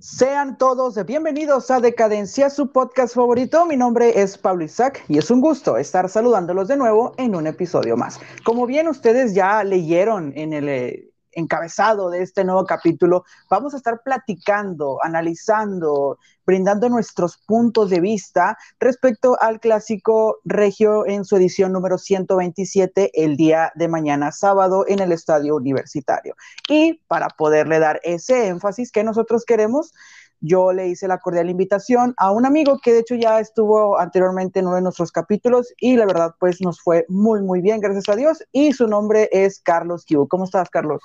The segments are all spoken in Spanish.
Sean todos bienvenidos a Decadencia, su podcast favorito. Mi nombre es Pablo Isaac y es un gusto estar saludándolos de nuevo en un episodio más. Como bien ustedes ya leyeron en el eh, encabezado de este nuevo capítulo, vamos a estar platicando, analizando, brindando nuestros puntos de vista respecto al clásico regio en su edición número 127 el día de mañana sábado en el estadio universitario. Y para poderle dar ese énfasis que nosotros queremos, yo le hice la cordial invitación a un amigo que de hecho ya estuvo anteriormente en uno de nuestros capítulos y la verdad pues nos fue muy muy bien, gracias a Dios. Y su nombre es Carlos Q. ¿Cómo estás, Carlos?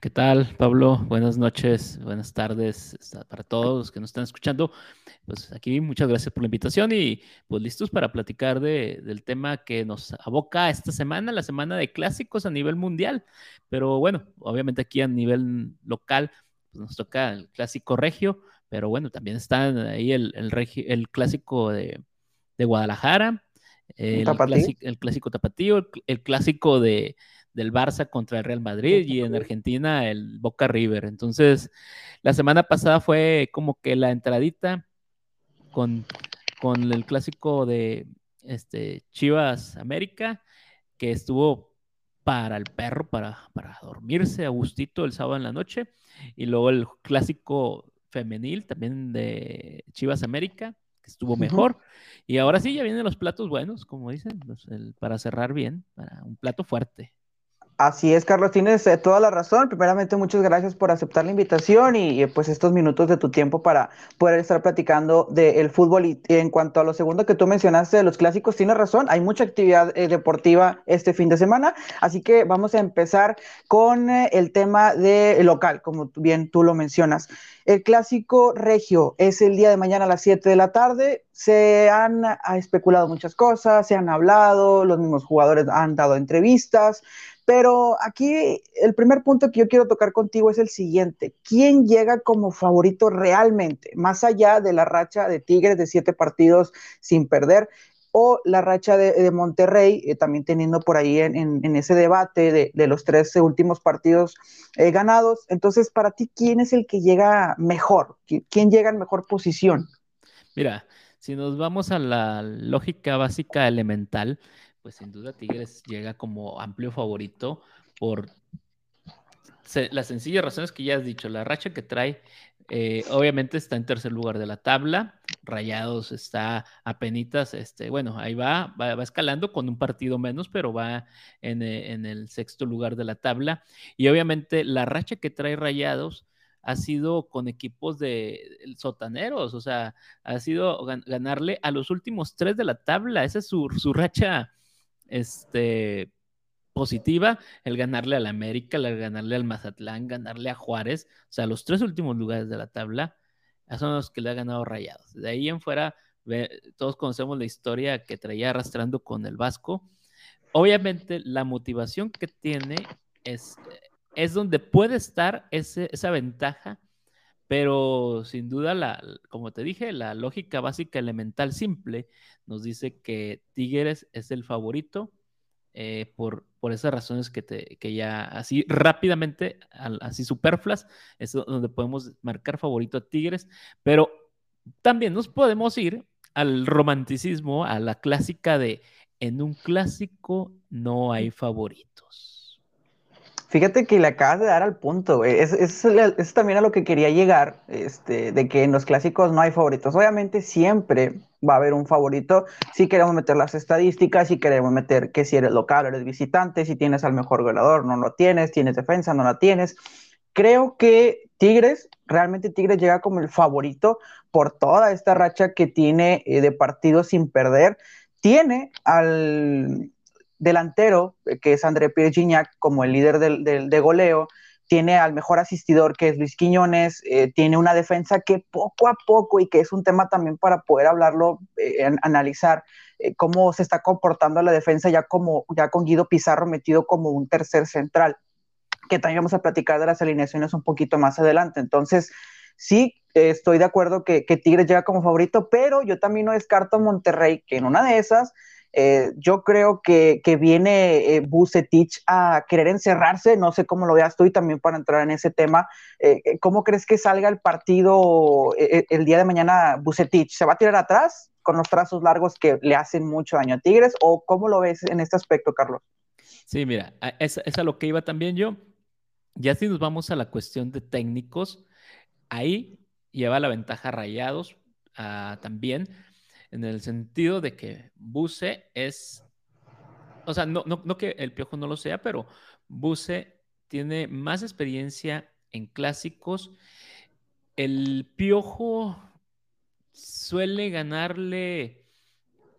¿Qué tal, Pablo? Buenas noches, buenas tardes para todos los que nos están escuchando. Pues aquí muchas gracias por la invitación y pues listos para platicar de, del tema que nos aboca esta semana, la semana de clásicos a nivel mundial. Pero bueno, obviamente aquí a nivel local pues nos toca el clásico regio, pero bueno, también está ahí el, el, clásico de, Guadalajara, el, clásico, tapatío, el, clásico de, del Barça contra el Real Madrid y en Argentina el Boca River. Entonces, la semana pasada fue como que la entradita con, con el clásico de este, Chivas América, que estuvo para el perro, para, para dormirse a gustito el sábado en la noche. Y luego el clásico femenil también de Chivas América, que estuvo mejor. Y ahora sí, ya vienen los platos buenos, como dicen, para cerrar bien, para un plato fuerte. Así es, Carlos, tienes eh, toda la razón. Primeramente, muchas gracias por aceptar la invitación y, pues estos minutos de tu tiempo para poder estar platicando del fútbol. Y, en cuanto a lo segundo que tú mencionaste de los clásicos, tienes razón, hay mucha actividad eh, deportiva este fin de semana, así que vamos a empezar con eh, el tema de local, como bien tú lo mencionas. El clásico regio es el día de mañana a las 7 de la tarde. Se han especulado muchas cosas, se han hablado, los mismos jugadores han dado entrevistas, pero aquí el primer punto que yo quiero tocar contigo es el siguiente. ¿Quién llega como favorito realmente? Más allá de la racha de Tigres de siete partidos sin perder o la racha de, Monterrey, eh, también teniendo por ahí en, ese debate de, los tres últimos partidos eh, ganados. Entonces, para ti, ¿quién es el que llega mejor? ¿Quién llega en mejor posición? Mira, si nos vamos a la lógica básica elemental, pues sin duda Tigres llega como amplio favorito por las sencillas razones que ya has dicho. La racha que trae, eh, obviamente está en tercer lugar de la tabla. Rayados está a penitas, este, bueno, ahí va, va, escalando con un partido menos, pero va en, eh, en, el sexto lugar de la tabla. Y obviamente la racha que trae Rayados ha sido con equipos de sotaneros, o sea, ha sido ganarle a los últimos tres de la tabla. Esa es su, su racha este, positiva, el ganarle al América, el ganarle al Mazatlán, ganarle a Juárez, o sea, los tres últimos lugares de la tabla, son los que le ha ganado Rayados. De ahí en fuera, todos conocemos la historia que traía arrastrando con el Vasco. Obviamente, la motivación que tiene es, es donde puede estar esa ventaja, pero sin duda, la, como te dije, la lógica básica elemental simple nos dice que Tigres es el favorito eh, por, por esas razones que, te, que ya así rápidamente, así superfluas, es donde podemos marcar favorito a Tigres, pero también nos podemos ir al romanticismo, a la clásica de en un clásico no hay favoritos. Fíjate que le acabas de dar al punto, Es, es, también a lo que quería llegar, este, de que en los clásicos no hay favoritos. Obviamente siempre va a haber un favorito si queremos meter las estadísticas, si queremos meter que si eres local eres visitante, si tienes al mejor goleador, no lo tienes, tienes defensa, no la tienes. Creo que Tigres, realmente Tigres llega como el favorito por toda esta racha que tiene eh, de partidos sin perder. Tiene al, delantero, eh, que es André Pierre Gignac, como el líder del, de goleo, tiene al mejor asistidor que es Luis Quiñones, eh, tiene una defensa que poco a poco, y que es un tema también para poder hablarlo, eh, analizar cómo se está comportando la defensa ya, como, ya con Guido Pizarro metido como un tercer central, que también vamos a platicar de las alineaciones un poquito más adelante. Entonces, sí, estoy de acuerdo que, que Tigres llega como favorito, pero yo también no descarto a Monterrey, que en una de esas Eh, yo creo que, viene eh, Bucetich a querer encerrarse, no sé cómo lo veas tú y también para entrar en ese tema, eh, ¿cómo crees que salga el partido el día de mañana Bucetich? ¿Se va a tirar atrás con los trazos largos que le hacen mucho daño a Tigres o cómo lo ves en este aspecto, Carlos? Sí, mira, es, es a lo que iba también yo. Ya si nos vamos a la cuestión de técnicos, ahí lleva la ventaja Rayados ah, también en el sentido de que Buse es, o sea, no, no, que el Piojo no lo sea, pero Buse tiene más experiencia en clásicos. El Piojo suele ganarle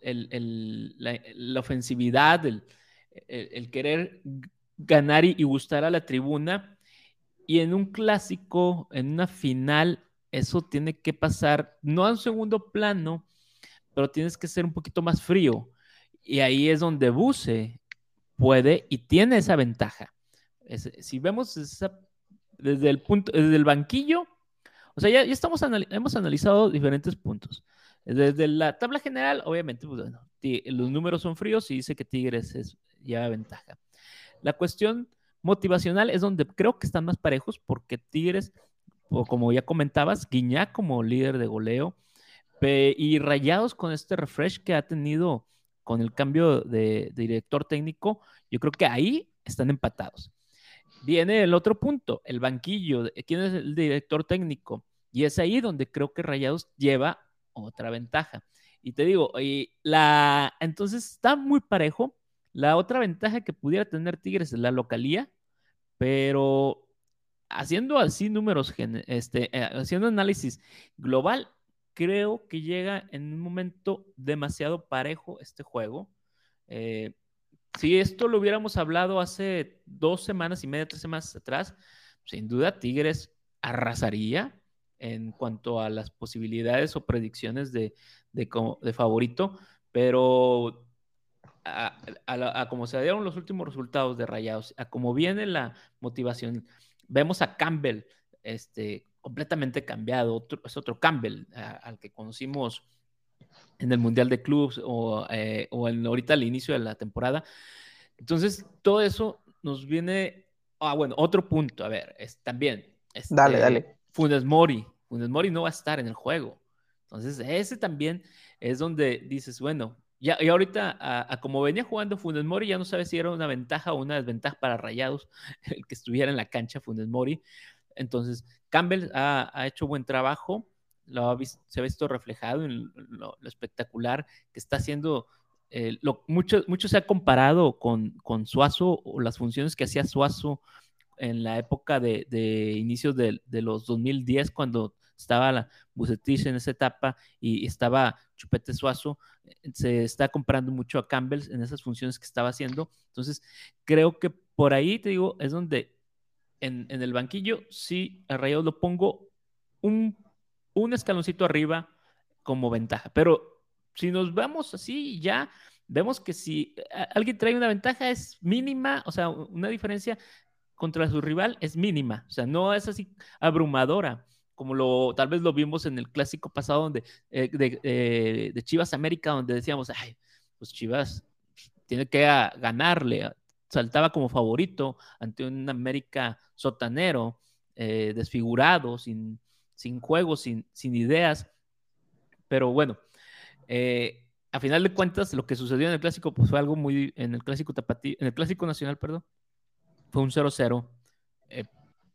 la, ofensividad, el, querer ganar y, gustar a la tribuna. Y en un clásico, en una final, eso tiene que pasar no a un segundo plano, pero tienes que ser un poquito más frío. Y ahí es donde Buse puede y tiene esa ventaja. si vemos desde el punto, desde el banquillo, o sea, ya, estamos hemos analizado diferentes puntos. Desde la tabla general, obviamente, pues, los números son fríos y dice que Tigres es, lleva ventaja. La cuestión motivacional es donde creo que están más parejos porque Tigres, o como ya comentabas, Guiñá como líder de goleo, y rayados con este refresh que ha tenido con el cambio de, director técnico, yo creo que ahí están empatados. Viene el otro punto, el banquillo, quién es el director técnico. Y es ahí donde creo que Rayados lleva otra ventaja. Y te digo, la, entonces está muy parejo. La otra ventaja que pudiera tener Tigres es la localía, pero haciendo así números, este, eh, haciendo análisis global, creo que llega en un momento demasiado parejo este juego. Eh, si esto lo hubiéramos hablado hace dos semanas y media, tres semanas atrás, sin duda Tigres arrasaría en cuanto a las posibilidades o predicciones de, de, favorito, pero a, a, como se dieron los últimos resultados de Rayados, a como viene la motivación, vemos a Campbell este, completamente cambiado, es otro Campbell al que conocimos en el Mundial de Clubs o, eh, o en, ahorita al inicio de la temporada. Entonces, todo eso nos viene, ah, bueno, otro punto, a ver, es también. Este, dale, dale. Funes Mori, Funes Mori no va a estar en el juego. Entonces, ese también es donde dices, bueno, ya, y ahorita, a, como venía jugando Funes Mori, ya no sabes si era una ventaja o una desventaja para Rayados el que estuviera en la cancha Funes Mori. Entonces, Campbell ha, hecho buen trabajo, lo se ha visto reflejado en lo, espectacular que está haciendo. Eh, mucho, mucho, se ha comparado con, con Suazo o las funciones que hacía Suazo en la época de, de inicios de, los 2010, cuando estaba la Bucetich en esa etapa y estaba Chupete Suazo, se está comparando mucho a Campbell en esas funciones que estaba haciendo. Entonces, creo que por ahí, te digo, es donde en, el banquillo, sí, a Rayados lo pongo un, un escaloncito arriba como ventaja. Pero si nos vamos así, ya vemos que si alguien trae una ventaja es mínima, o sea, una diferencia contra su rival es mínima, o sea, no es así abrumadora, como lo tal vez lo vimos en el clásico pasado donde, eh, eh, de, Chivas América, donde decíamos, ay, pues Chivas tiene que ganarle, saltaba como favorito ante un América sotanero, eh, desfigurado, sin, sin juegos, sin, sin ideas. Pero bueno, eh, a final de cuentas, lo que sucedió en el clásico pues, fue algo muy, en el clásico tapatí, en el clásico nacional, perdón, fue un 0-0 eh,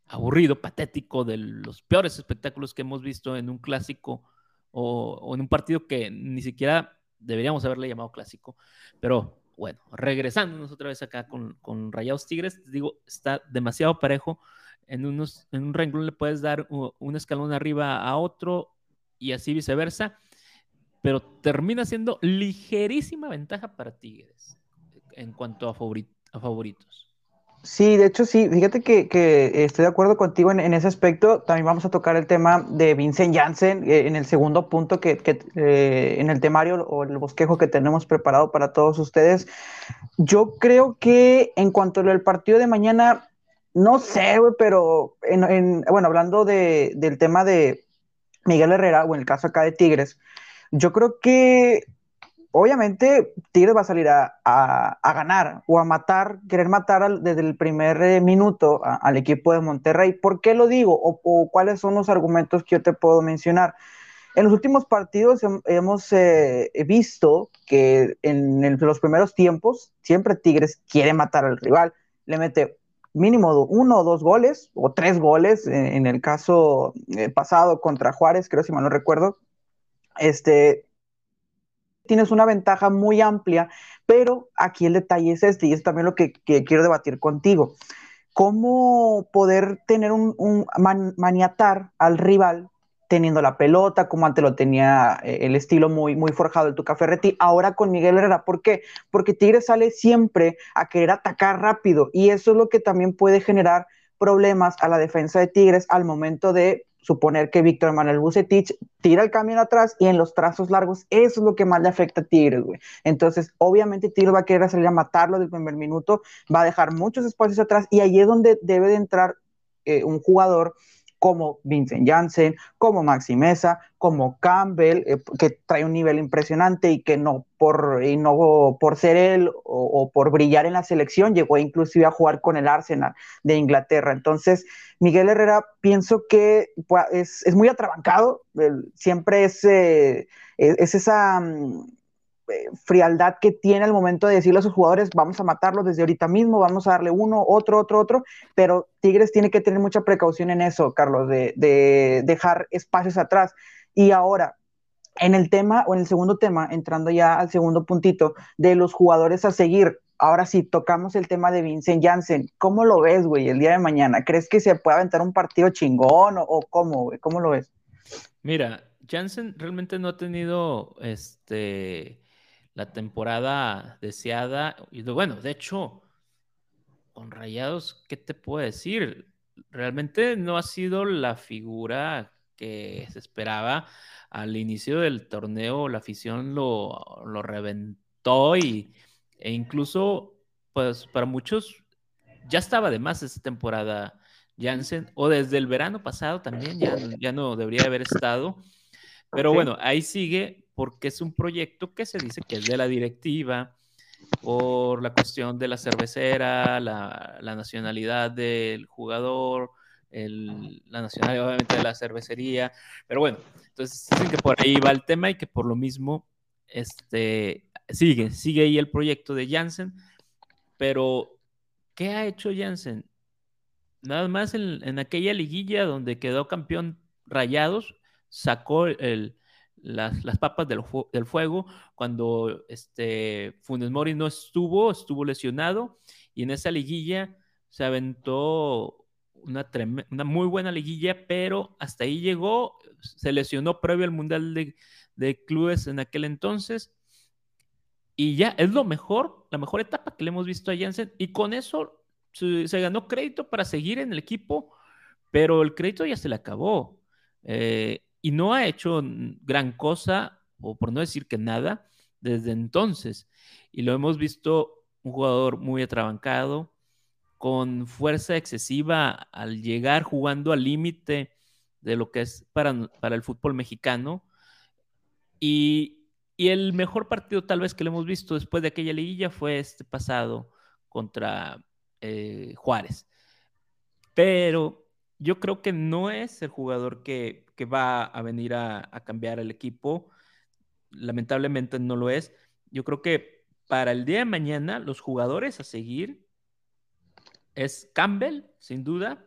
aburrido, patético, de los peores espectáculos que hemos visto en un clásico o, o en un partido que ni siquiera deberíamos haberle llamado clásico, pero bueno, regresándonos otra vez acá con, con Rayados Tigres, digo, está demasiado parejo. En, unos, en un renglón le puedes dar un, escalón arriba a otro y así viceversa, pero termina siendo ligerísima ventaja para Tigres en cuanto a, a favoritos. Sí, de hecho sí, fíjate que, estoy de acuerdo contigo en, ese aspecto. También vamos a tocar el tema de Vincent Janssen eh, en el segundo punto que, eh, en el temario o el bosquejo que tenemos preparado para todos ustedes. Yo creo que en cuanto al partido de mañana, no sé, pero en, bueno, hablando del tema de Miguel Herrera o en el caso acá de Tigres, yo creo que obviamente Tigres va a salir a, ganar o a matar, querer matar desde el primer eh, minuto al equipo de Monterrey. ¿Por qué lo digo? O, cuáles son los argumentos que yo te puedo mencionar? En los últimos partidos hemos eh, visto que en los primeros tiempos siempre Tigres quiere matar al rival, le mete mínimo uno o dos goles o tres goles en, el caso eh, pasado contra Juárez, creo si mal no recuerdo. Este, tienes una ventaja muy amplia, pero aquí el detalle es este, y es también lo que, quiero debatir contigo. ¿Cómo poder tener un, maniatar al rival teniendo la pelota, como antes lo tenía eh, el estilo muy, muy forjado el Tuca Ferretti, ahora con Miguel Herrera. ¿Por qué? Porque Tigres sale siempre a querer atacar rápido y eso es lo que también puede generar problemas a la defensa de Tigres al momento de suponer que Víctor Manuel Bucetich tira el camión atrás y en los trazos largos, eso es lo que más le afecta a Tigres, güey. Entonces, obviamente Tigres va a querer salir a matarlo del primer minuto, va a dejar muchos espacios atrás y ahí es donde debe de entrar eh, un jugador como Vincent Janssen, como Maxi Mesa, como Campbell, eh, que trae un nivel impresionante y que no por, no por ser él o, por brillar en la selección, llegó inclusive a jugar con el Arsenal de Inglaterra. Entonces, Miguel Herrera pienso que pues, es, muy atrabancado, siempre es, eh, es, esa... Mm, frialdad que tiene al momento de decirle a sus jugadores, vamos a matarlo desde ahorita mismo, vamos a darle uno, otro, otro, otro, pero Tigres tiene que tener mucha precaución en eso, Carlos, de, dejar espacios atrás. Y ahora, en el tema, o en el segundo tema, entrando ya al segundo puntito, de los jugadores a seguir, ahora sí, tocamos el tema de Vincent Janssen. ¿Cómo lo ves, güey, el día de mañana? ¿Crees que se puede aventar un partido chingón o, cómo, güey? ¿Cómo lo ves? Mira, Janssen realmente no ha tenido este la temporada deseada. Y bueno, de hecho, con Rayados, ¿qué te puedo decir? Realmente no ha sido la figura que se esperaba. Al inicio del torneo, la afición lo, reventó y, e incluso, pues para muchos, ya estaba de más esta temporada Jansen, o desde el verano pasado también, ya, ya no debería haber estado. Pero bueno, ahí sigue porque es un proyecto que se dice que es de la directiva por la cuestión de la cervecera, la, nacionalidad del jugador, la nacionalidad obviamente de la cervecería, pero bueno, entonces dicen que por ahí va el tema y que por lo mismo este, sigue, sigue ahí el proyecto de Janssen, pero ¿qué ha hecho Janssen? Nada más en, en aquella liguilla donde quedó campeón Rayados, sacó el, las, papas del, fuego cuando este, Funes Mori no estuvo, estuvo lesionado y en esa liguilla se aventó una, una muy buena liguilla, pero hasta ahí llegó, se lesionó previo al Mundial de, de Clubes en aquel entonces y ya es lo mejor, la mejor etapa que le hemos visto a Jansen y con eso se, ganó crédito para seguir en el equipo, pero el crédito ya se le acabó. Eh, y no ha hecho gran cosa, o por no decir que nada, desde entonces. Y lo hemos visto un jugador muy atrabancado, con fuerza excesiva al llegar jugando al límite de lo que es para, para, el fútbol mexicano. Y, el mejor partido tal vez que lo hemos visto después de aquella liguilla fue este pasado contra eh, Juárez. Pero yo creo que no es el jugador que, va a venir a, cambiar el equipo. Lamentablemente no lo es. Yo creo que para el día de mañana los jugadores a seguir es Campbell, sin duda.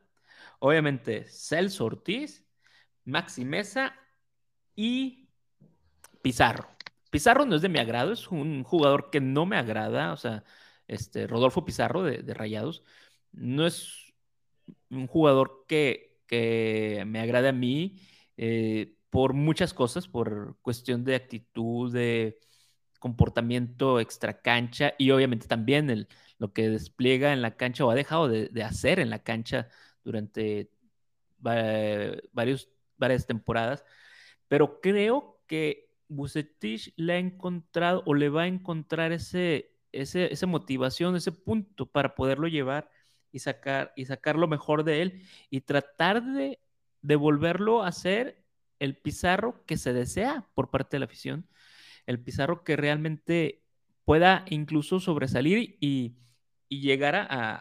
Obviamente Celso Ortiz, Maxi Mesa y Pizarro. Pizarro no es de mi agrado, es un jugador que no me agrada. O sea, este Rodolfo Pizarro de Rayados no es un jugador que, que me agrade a mí eh, por muchas cosas, por cuestión de actitud, de comportamiento extra cancha y obviamente también el, lo que despliega en la cancha o ha dejado de, hacer en la cancha durante varios, varias temporadas. Pero creo que Bucetich le ha encontrado o le va a encontrar ese, ese, esa motivación, ese punto para poderlo llevar y sacar, y sacar lo mejor de él y tratar de de volverlo a ser el Pizarro que se desea por parte de la afición. el Pizarro que realmente pueda incluso sobresalir y, llegar a,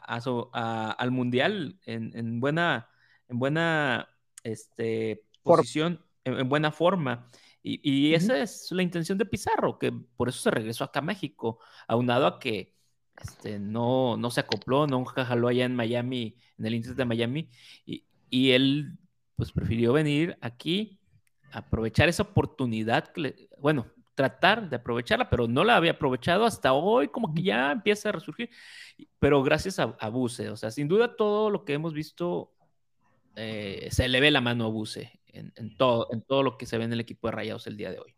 al Mundial en, buena, en buena este, posición, en, buena forma. Y, esa es la intención de Pizarro, que por eso se regresó acá a México, aunado a que este, no, no se acopló, no jaló allá en Miami, en el Inter de Miami, y, y él pues prefirió venir aquí, aprovechar esa oportunidad, bueno, tratar de aprovecharla, pero no la había aprovechado hasta hoy, como que ya empieza a resurgir, pero gracias a, a Buse, o sea, sin duda todo lo que hemos visto eh, se le ve la mano a Buse en, todo, en todo lo que se ve en el equipo de Rayados el día de hoy.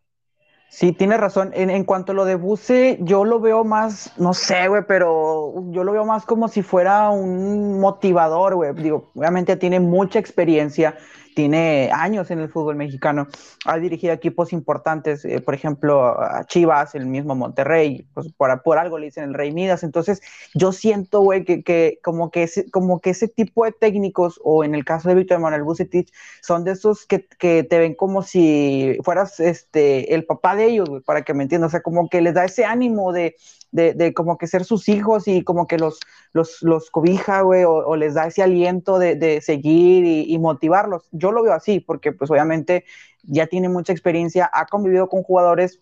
Sí, tiene razón. En, en, cuanto a lo de Buse, yo lo veo más, no sé, güey, pero yo lo veo más como si fuera un motivador, güey. Digo, obviamente tiene mucha experiencia tiene años en el fútbol mexicano, ha dirigido equipos importantes, eh, por ejemplo, a Chivas, el mismo Monterrey, pues por, por algo le dicen el Rey Midas, entonces yo siento, güey, que, que, como, que ese, como que ese tipo de técnicos, o en el caso de Víctor Manuel Bucetich, son de esos que, que, te ven como si fueras este, el papá de ellos, güey, para que me entiendas, o sea, como que les da ese ánimo de, de, de, como que ser sus hijos y como que los, los, los cobija, güey, o, les da ese aliento de, de seguir y, motivarlos. Yo lo veo así, porque pues obviamente ya tiene mucha experiencia, ha convivido con jugadores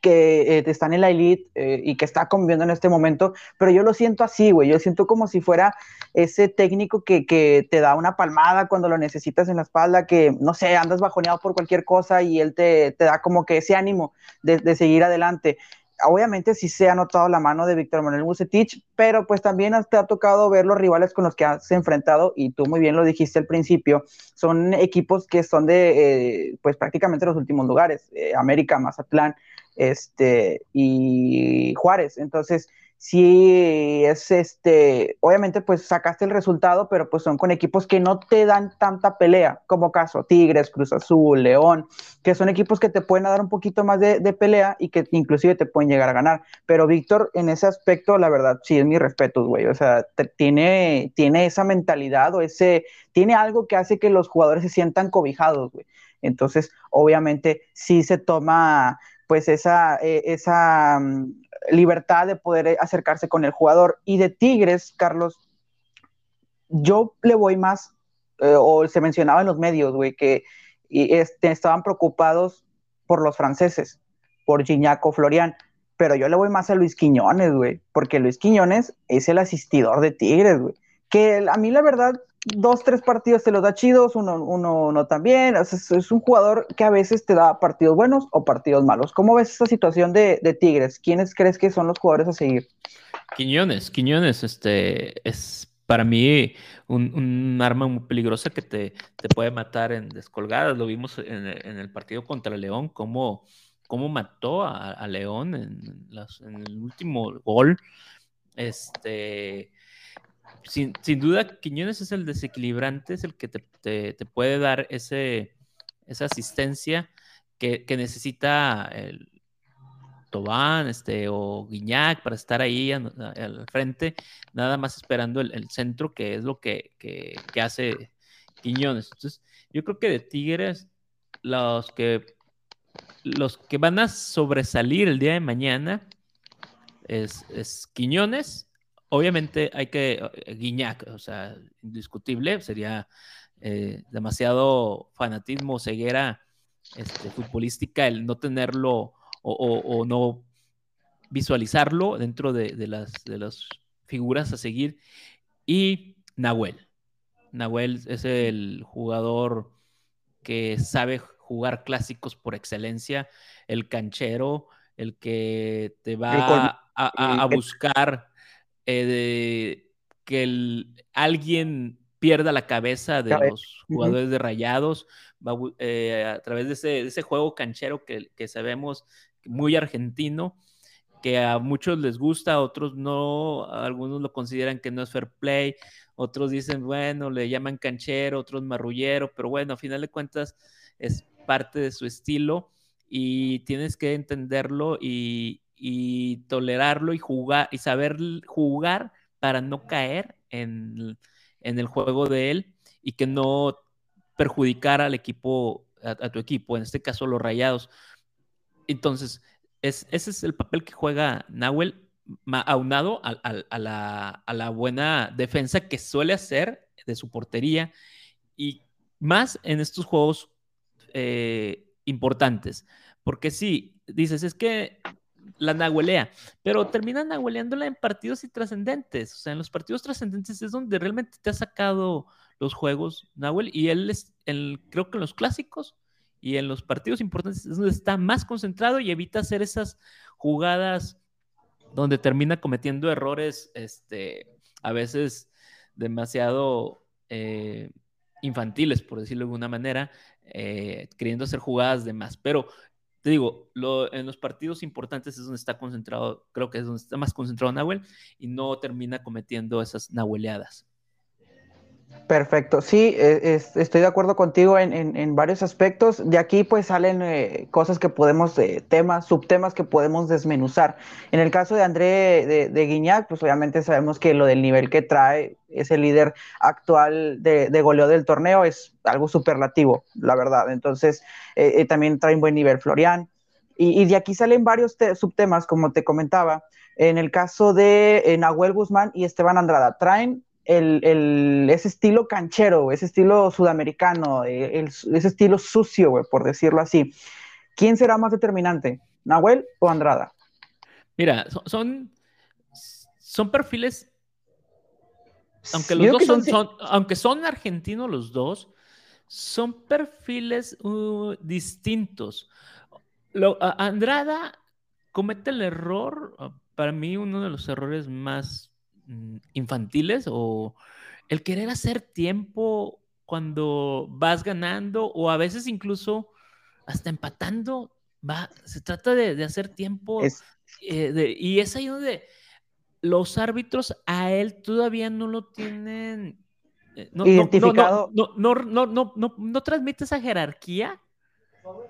que eh, están en la elite eh, y que está conviviendo en este momento, pero yo lo siento así, güey, yo siento como si fuera ese técnico que, que, te da una palmada cuando lo necesitas en la espalda, que, no sé, andas bajoneado por cualquier cosa y él te, te da como que ese ánimo de, de seguir adelante obviamente sí se ha notado la mano de Víctor Manuel Bucetich, pero pues también te ha tocado ver los rivales con los que has enfrentado, y tú muy bien lo dijiste al principio, son equipos que son de, eh, pues prácticamente los últimos lugares, eh, América, Mazatlán, este, y Juárez, entonces sí es este, obviamente pues sacaste el resultado, pero pues son con equipos que no te dan tanta pelea, como caso Tigres, Cruz Azul, León, que son equipos que te pueden dar un poquito más de, pelea y que inclusive te pueden llegar a ganar. Pero Víctor, en ese aspecto, la verdad, sí es mi respeto, güey. O sea, tiene, tiene esa mentalidad o ese, tiene algo que hace que los jugadores se sientan cobijados, güey. Entonces, obviamente, sí se toma pues esa, eh, esa mm, libertad de poder eh, acercarse con el jugador. Y de Tigres, Carlos, yo le voy más, eh, o se mencionaba en los medios, güey, que este, estaban preocupados por los franceses, por Gignac o Florian, pero yo le voy más a Luis Quiñones, güey, porque Luis Quiñones es el asistidor de Tigres, güey. Que a mí la verdad dos, tres partidos te los da chidos, uno, uno no también. es, un jugador que a veces te da partidos buenos o partidos malos. ¿Cómo ves esa situación de, Tigres? ¿Quiénes crees que son los jugadores a seguir? Quiñones, Quiñones, este es para mí un, arma muy peligrosa que te, te, puede matar en descolgadas. Lo vimos en, el partido contra León, cómo, cómo mató a, León en, en el último gol. Este sin, duda, Quiñones es el desequilibrante, es el que te, puede dar ese, esa asistencia que, necesita el Tobán este, o Guiñac para estar ahí al, frente, nada más esperando el, centro, que es lo que, hace Quiñones. Entonces, yo creo que de Tigres, los que, los que van a sobresalir el día de mañana es, es Quiñones Obviamente hay que, eh, Guiñac, o sea, indiscutible, sería eh, demasiado fanatismo, ceguera este, futbolística el no tenerlo o, no visualizarlo dentro de, las, de las figuras a seguir. Y Nahuel. Nahuel es el jugador que sabe jugar clásicos por excelencia, el canchero, el que te va a buscar eh, que alguien pierda la cabeza de los jugadores de rayados eh, a través de ese, juego canchero que, sabemos muy argentino, que a muchos les gusta, a otros no, algunos lo consideran que no es fair play, otros dicen, bueno, le llaman canchero, otros marrullero, pero bueno, a final de cuentas es parte de su estilo y tienes que entenderlo y, y tolerarlo y jugar y saber jugar para no caer en, el juego de él y que no perjudicar al equipo, a, tu equipo, en este caso los rayados. Entonces, es, ese es el papel que juega Nahuel, aunado a, a, la, buena defensa que suele hacer de su portería y más en estos juegos eh, importantes. Porque sí, dices, es que la nahuelea, pero termina nahueleándola en partidos intrascendentes. O sea, en los partidos trascendentes es donde realmente te ha sacado los juegos Nahuel y él es, el, creo que en los clásicos y en los partidos importantes es donde está más concentrado y evita hacer esas jugadas donde termina cometiendo errores, este, a veces demasiado eh, infantiles, por decirlo de alguna manera, eh, queriendo hacer jugadas de más. Pero te digo, en los partidos importantes es donde está concentrado, creo que es donde está más concentrado Nahuel y no termina cometiendo esas nahueleadas. Perfecto, sí, e, estoy de acuerdo contigo en, varios aspectos. De aquí pues salen eh, cosas que podemos, eh, temas, subtemas que podemos desmenuzar. En el caso de André de, de, Guiñac, pues obviamente sabemos que lo del nivel que trae es el líder actual de, goleo del torneo, es algo superlativo, la verdad. Entonces, eh, también trae un buen nivel Florian. Y, y de aquí salen varios subtemas, como te comentaba. En el caso de Nahuel Guzmán y Esteban Andrada, traen el, ese estilo canchero, ese estilo sudamericano, eh, ese estilo sucio, por decirlo así. ¿Quién será más determinante, Nahuel o Andrada? Mira, son, son, perfiles, aunque los dos son, aunque son argentinos los dos, son perfiles uh, distintos. Andrada comete el error, para mí uno de los errores más infantiles o el querer hacer tiempo cuando vas ganando o a veces incluso hasta empatando, va, se trata de, hacer tiempo eh, y es ahí donde los árbitros a él todavía no lo tienen eh, identificado. No, no, no, no, no, no transmite esa jerarquía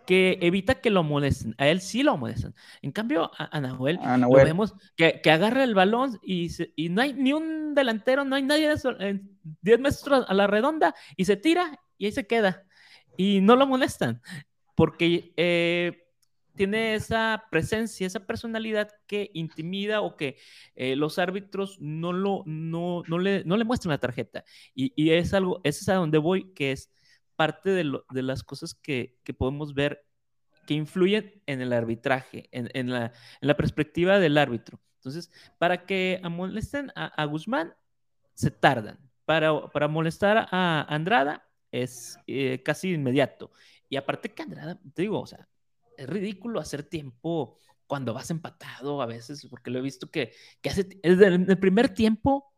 que evita que lo molesten. A él sí lo molestan. En cambio, a, Nahuel, lo vemos que, que, agarra el balón y, y, no hay ni un delantero, no hay nadie en 10 metros a la redonda y se tira y ahí se queda. Y no lo molestan porque eh, tiene esa presencia, esa personalidad que intimida o que eh, los árbitros no, lo, no, no, le, no le muestran la tarjeta. Y, y es algo, ese es a donde voy, que es parte de, las cosas que, podemos ver que influyen en el arbitraje, en, la, perspectiva del árbitro. Entonces, para que molesten a, Guzmán, se tardan. Para, molestar a Andrada, es eh, casi inmediato. Y aparte que Andrada, te digo, o es ridículo hacer tiempo cuando vas empatado a veces, porque lo he visto que, que hace, en el primer tiempo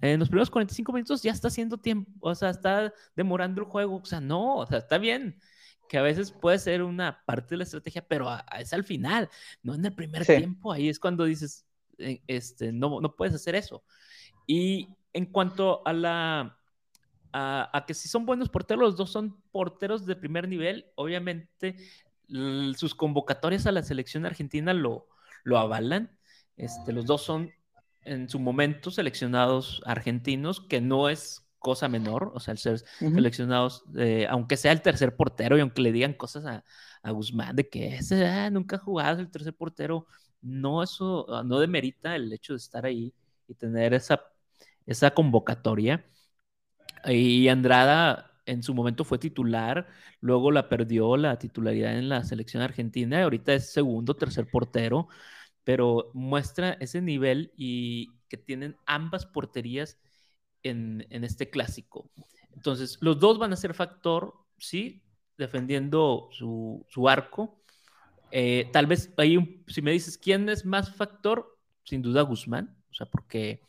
en los primeros 45 minutos ya está haciendo tiempo, o sea, está demorando el juego, o sea, no, o sea, está bien que a veces puede ser una parte de la estrategia, pero es al final, no en el primer tiempo, ahí es cuando dices, eh, este, no, no puedes hacer eso. Y en cuanto a la, a, que si son buenos porteros, los dos son porteros de primer nivel, obviamente sus convocatorias a la selección argentina lo, lo avalan, este, los dos son en su momento seleccionados argentinos, que no es cosa menor, o sea, el ser seleccionados, eh, aunque sea el tercer portero y aunque le digan cosas a, Guzmán de que ese ah, nunca ha jugado el tercer portero, no eso ah, no demerita el hecho de estar ahí y tener esa, esa convocatoria. Y Andrada en su momento fue titular, luego la perdió la titularidad en la selección argentina y ahorita es segundo, tercer portero pero muestra ese nivel y que tienen ambas porterías en, este clásico. Entonces, los dos van a ser factor, sí, defendiendo su, arco. Eh, tal vez ahí, si me dices quién es más factor, sin duda Guzmán, o sea, porque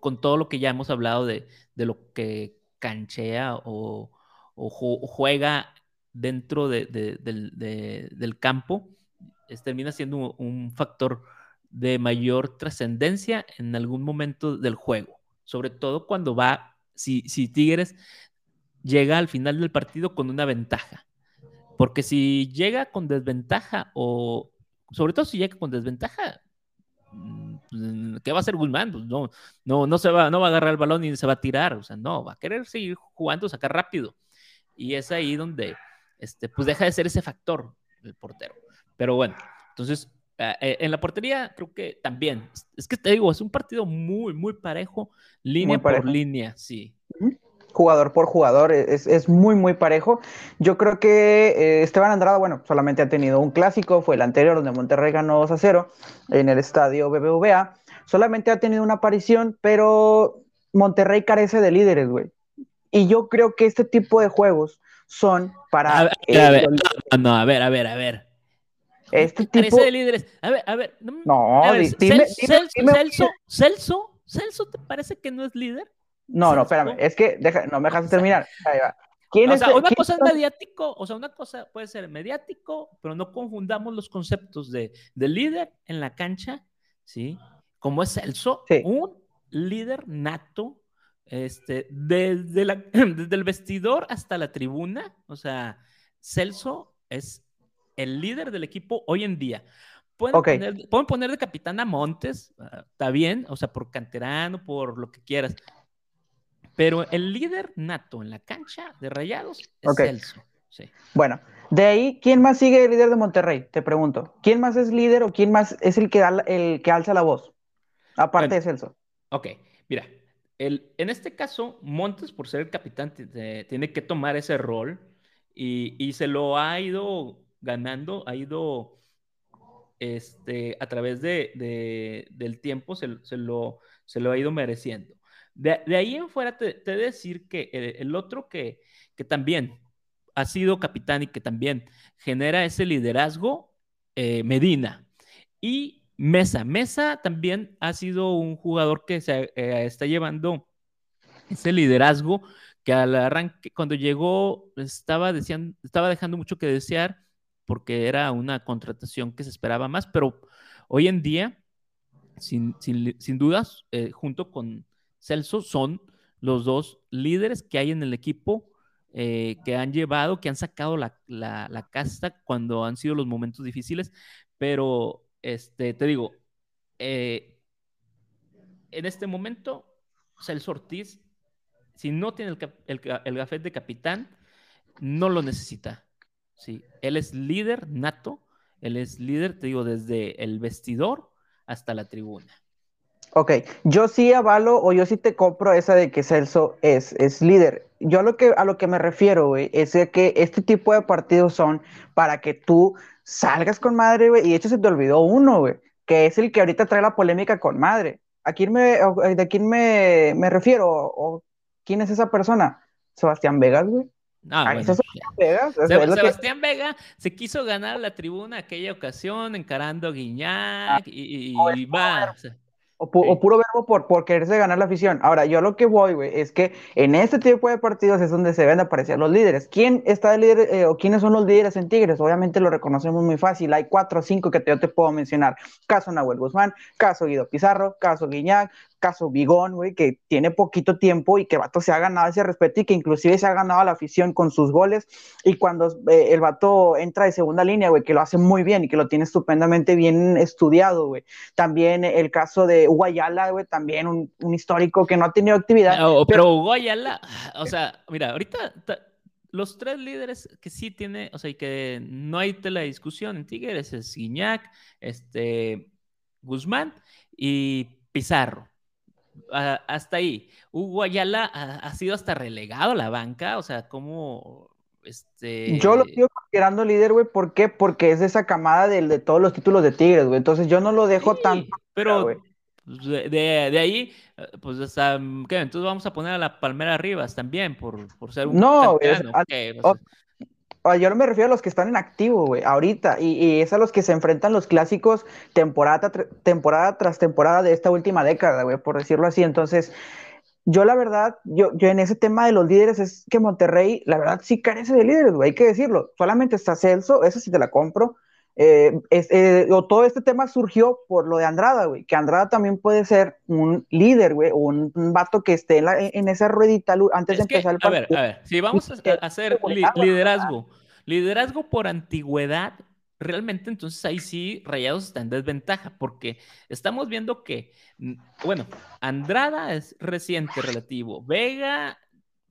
con todo lo que ya hemos hablado de, lo que canchea o, juega dentro del campo, termina siendo un, factor de mayor trascendencia en algún momento del juego, sobre todo cuando va, si, si Tigres llega al final del partido con una ventaja, porque si llega con desventaja o sobre todo si llega con desventaja, mm, ¿qué va a hacer Guzmán? Pues no, no, no se va, no va a agarrar el balón y se va a tirar, o sea, no, va a querer seguir jugando, sacar rápido. Y es ahí donde, este, pues deja de ser ese factor el portero. Pero bueno, entonces eh, en la portería creo que también. Es que te digo, es un partido muy, muy parejo, línea por línea, sí. Jugador por jugador, es, muy, muy parejo. Yo creo que eh, Esteban Andrada, bueno, solamente ha tenido un clásico, fue el anterior donde Monterrey ganó 2 a 0 en el estadio BBVA. Solamente ha tenido una aparición, pero Monterrey carece de líderes, güey. Y yo creo que este tipo de juegos son para... A ver, a ver, no, a ver, a ver, a ver. Este tipo de líderes. A ver, a ver. No, dime, Celso, Celso, Celso, ¿te parece que no es líder? No, no, espérame. Es que no me dejas terminar. Ahí va. ¿Quién o sea, una cosa es mediático, o sea, una cosa puede ser mediático, pero no confundamos los conceptos de, de líder en la cancha, ¿sí? Como es Celso, un líder nato, este, desde, la, desde el vestidor hasta la tribuna, o sea, Celso es el líder del equipo hoy en día. Pueden, poner, de capitán a Montes, ah, está bien, o sea, por canterano, por lo que quieras. Pero el líder nato en la cancha de Rayados es Celso. Bueno, de ahí, ¿quién más sigue el líder de Monterrey? Te pregunto. ¿Quién más es líder o quién más es el que, el que alza la voz? Aparte de Celso. Ok, mira, el, en este caso, Montes, por ser el capitán, tiene que tomar ese rol y, y se lo ha ido ganando, ha ido este, a través de, del tiempo, se, lo, se lo ha ido mereciendo. De, ahí en fuera te, te decir que el, otro que, que, también ha sido capitán y que también genera ese liderazgo, eh, Medina. Y Mesa. Mesa también ha sido un jugador que se eh, está llevando ese liderazgo que al arranque, cuando llegó, estaba, estaba dejando mucho que desear porque era una contratación que se esperaba más, pero hoy en día, sin, dudas, eh, junto con Celso, son los dos líderes que hay en el equipo eh, que han llevado, que han sacado la, la, casta cuando han sido los momentos difíciles, pero este, te digo, eh, en este momento, Celso Ortiz, si no tiene el, el, el gafet de capitán, no lo necesita. Sí, él es líder nato, él es líder, te digo, desde el vestidor hasta la tribuna. Ok, yo sí avalo o yo sí te compro esa de que Celso es, es líder. Yo a lo que, a lo que me refiero, güey, es que este tipo de partidos son para que tú salgas con madre, güey, y de hecho se te olvidó uno, güey, que es el que ahorita trae la polémica con madre. ¿A quién me, ¿De quién me, me refiero? ¿O quién es esa persona? Sebastián Vegas, güey. Ah, Sebastián Vega se quiso ganar la tribuna aquella ocasión encarando a Guiñac ah, y, va. O, puro verbo por, por quererse ganar la afición. Ahora, yo lo que voy, güey, es que en este tipo de partidos es donde se ven aparecer los líderes. ¿Quién está de líder eh, o quiénes son los líderes en Tigres? Obviamente lo reconocemos muy fácil. Hay cuatro o cinco que yo te puedo mencionar. Caso Nahuel Guzmán, caso Guido Pizarro, caso Guiñac, caso Bigón, güey, que tiene poquito tiempo y que vato se ha ganado ese respeto y que inclusive se ha ganado la afición con sus goles. Y cuando eh, el vato entra de segunda línea, güey, que lo hace muy bien y que lo tiene estupendamente bien estudiado, güey. También el caso de Guayala, güey, también un, histórico que no ha tenido actividad. pero, Guayala, o sea, mira, ahorita los tres líderes que sí tiene, o sea, y que no hay tela de discusión en Tigres es Guiñac, este, Guzmán y Pizarro hasta ahí. Hugo Ayala ha, sido hasta relegado a la banca, o sea, como este... Yo lo sigo considerando líder, güey, ¿por qué? Porque es de esa camada de, de todos los títulos de Tigres, güey, entonces yo no lo dejo tan... Pero pues, de, de, ahí, eh, pues hasta, ¿qué? Entonces vamos a poner a la Palmera arriba también, por, por ser un... No, yo no me refiero a los que están en activo, güey, ahorita, y, y, es a los que se enfrentan los clásicos temporada, temporada tras temporada de esta última década, güey, por decirlo así. Entonces, yo la verdad, yo, yo en ese tema de los líderes es que Monterrey, la verdad, sí carece de líderes, güey, hay que decirlo. Solamente está Celso, esa sí te la compro. Eh, eh, o todo este tema surgió por lo de Andrada, güey, que Andrada también puede ser un líder, güey, un, un, vato que esté en, esa ruedita antes de empezar el partido. A ver, a ver, si vamos a, hacer liderazgo, liderazgo por antigüedad, realmente entonces ahí sí Rayados está en desventaja, porque estamos viendo que, bueno, Andrada es reciente relativo, Vega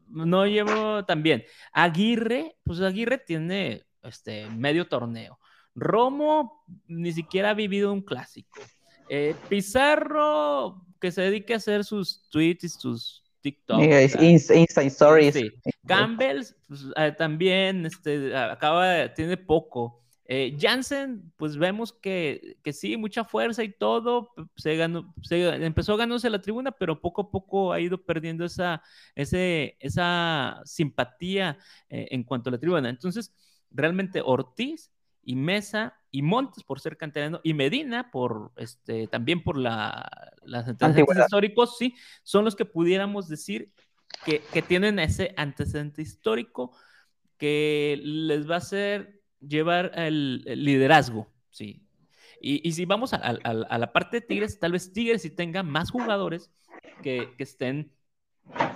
no llevo tan bien, Aguirre, pues Aguirre tiene este medio torneo. Romo ni siquiera ha vivido un clásico. Eh, Pizarro, que se dedique a hacer sus tweets y sus TikTok. Insta, Stories. Campbell pues, eh, también este, acaba, tiene poco. Eh, Jansen, pues vemos que, que, sí, mucha fuerza y todo, se, ganó, se empezó ganándose la tribuna, pero poco a poco ha ido perdiendo esa, ese, esa simpatía eh, en cuanto a la tribuna. Entonces, realmente Ortiz y Mesa y Montes por ser canterano y Medina por este también por la, las antecedentes históricos, sí, son los que pudiéramos decir que, que tienen ese antecedente histórico que les va a hacer llevar el, liderazgo, sí. Y, y, si vamos a, a, la parte de Tigres, tal vez Tigres sí tenga más jugadores que, que estén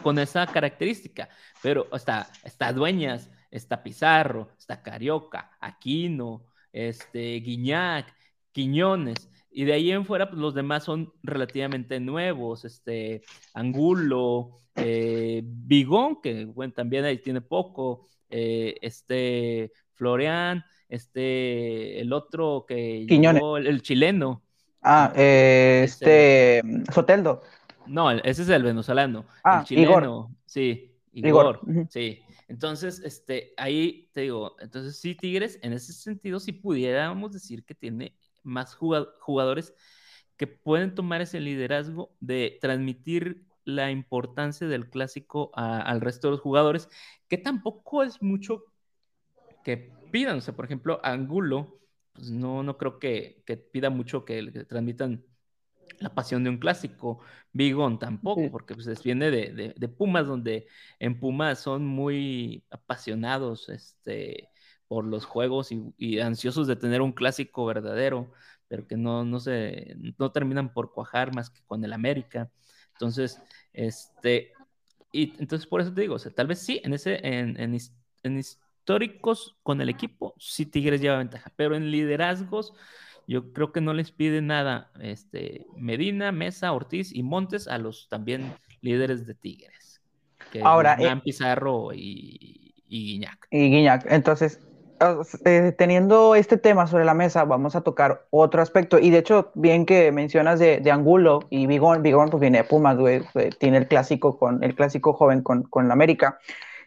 con esa característica, pero está, está Dueñas, está Pizarro, está Carioca, Aquino, este, Guiñac, Quiñones, y de ahí en fuera, pues los demás son relativamente nuevos, este, Angulo, eh, Bigón, que bueno, también ahí tiene poco, eh, este, Florian, este, el otro que llegó, el, chileno. Ah, eh, este, Soteldo. No, ese es el venezolano. Ah, el chileno, sí, Igor, sí. Entonces, este, ahí te digo, entonces sí, Tigres, en ese sentido, sí pudiéramos decir que tiene más jugadores que pueden tomar ese liderazgo de transmitir la importancia del clásico al resto de los jugadores, que tampoco es mucho que pidan. O sea, por ejemplo, Angulo, pues no, no creo que, pida mucho que, transmitan la pasión de un clásico. Bigón tampoco, porque pues viene de, Pumas, donde en Pumas son muy apasionados este, por los juegos y, ansiosos de tener un clásico verdadero, pero que no, no, se, no terminan por cuajar más que con el América. Entonces, este, y entonces por eso te digo, o sea, tal vez sí, en ese, en, en, en históricos con el equipo, sí Tigres lleva ventaja, pero en liderazgos yo creo que no les pide nada este, Medina, Mesa, Ortiz y Montes a los también líderes de Tigres. Que Ahora, eh, Pizarro y, y, Guiñac. Y Guiñac. Entonces, eh, teniendo este tema sobre la mesa, vamos a tocar otro aspecto. Y de hecho, bien que mencionas de, de Angulo y Bigón, Bigón pues viene de Pumas, tiene el clásico con el clásico joven con, con la América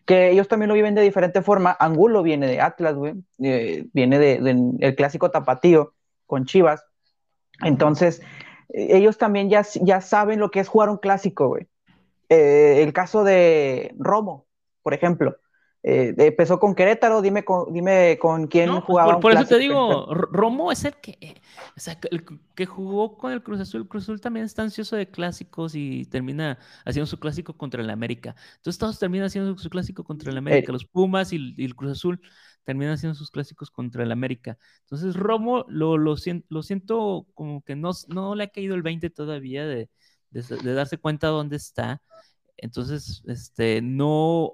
que ellos también lo viven de diferente forma. Angulo viene de Atlas, güey, eh, viene del de, el clásico tapatío con Chivas. Entonces, eh, ellos también ya, ya saben lo que es jugar un clásico, güey. Eh, el caso de Romo, por ejemplo, eh, empezó con Querétaro, dime con, dime con quién pues, jugaba. Por, eso te digo, Romo es el que, o sea, el que jugó con el Cruz Azul. El Cruz Azul también está ansioso de clásicos y termina haciendo su clásico contra el América. Entonces todos terminan haciendo su clásico contra el América. Los Pumas y, el Cruz Azul terminan haciendo sus clásicos contra el América. Entonces Romo lo, lo, siento, lo siento como que no, no le ha caído el 20 todavía de, de, de darse cuenta dónde está. Entonces, este, no,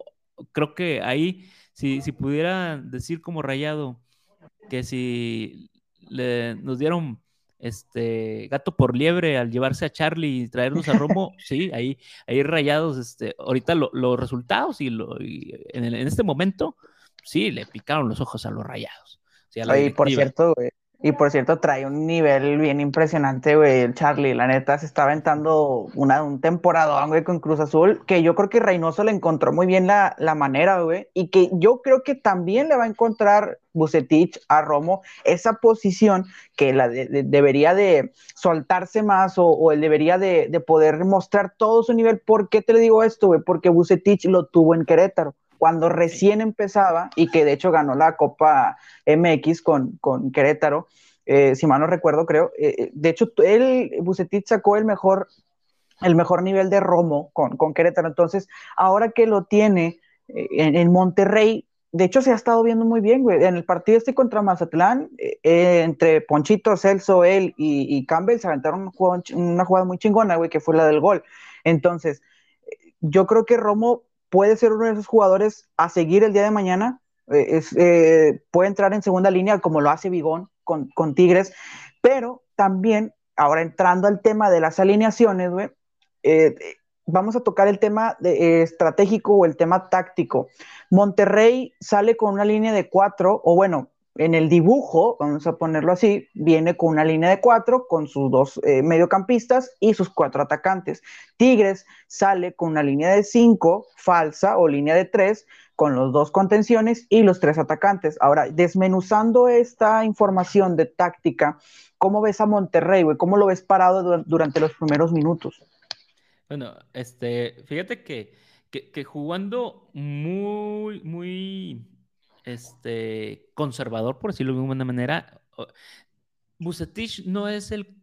creo que ahí, si, si pudiera decir como rayado, que si le, nos dieron este gato por liebre al llevarse a Charlie y traernos a Romo, sí, ahí, ahí rayados, este, ahorita los resultados y, lo, en, en, este momento, sí, le picaron los ojos a los rayados. Sí, por cierto, güey, y por cierto, trae un nivel bien impresionante, güey, el Charlie. La neta, se está aventando una, un temporada, güey, con Cruz Azul, que yo creo que Reynoso le encontró muy bien la, la manera, güey, y que yo creo que también le va a encontrar Bucetich a Romo esa posición que la debería de soltarse más o, o él debería de, de, poder mostrar todo su nivel. ¿Por qué te le digo esto, güey? Porque Bucetich lo tuvo en Querétaro cuando recién empezaba y que de hecho ganó la Copa MX con, con Querétaro, eh, si mal no recuerdo, creo. Eh, eh, de hecho, él, Bucetich sacó el mejor, el mejor nivel de Romo con, con Querétaro. Entonces, ahora que lo tiene en, Monterrey, de hecho se ha estado viendo muy bien, güey. En el partido este contra Mazatlán, entre Ponchito, Celso, él y Campbell se aventaron una jugada muy chingona, güey, que fue la del gol. Entonces, yo creo que Romo puede ser uno de esos jugadores a seguir el día de mañana. Eh, eh, puede entrar en segunda línea como lo hace Bigón con, Tigres, pero también, ahora entrando al tema de las alineaciones, eh, vamos a tocar el tema de, estratégico o el tema táctico. Monterrey sale con una línea de cuatro, o bueno, en el dibujo, vamos a ponerlo así, viene con una línea de cuatro, con sus dos eh, mediocampistas y sus cuatro atacantes. Tigres sale con una línea de cinco, falsa, o línea de tres, con los dos contenciones y los tres atacantes. Ahora, desmenuzando esta información de táctica, ¿cómo ves a Monterrey, güey? ¿Cómo lo ves parado durante los primeros minutos? Bueno, este, fíjate que, que jugando muy, muy este, conservador, por decirlo de alguna manera. Bucetich no es el,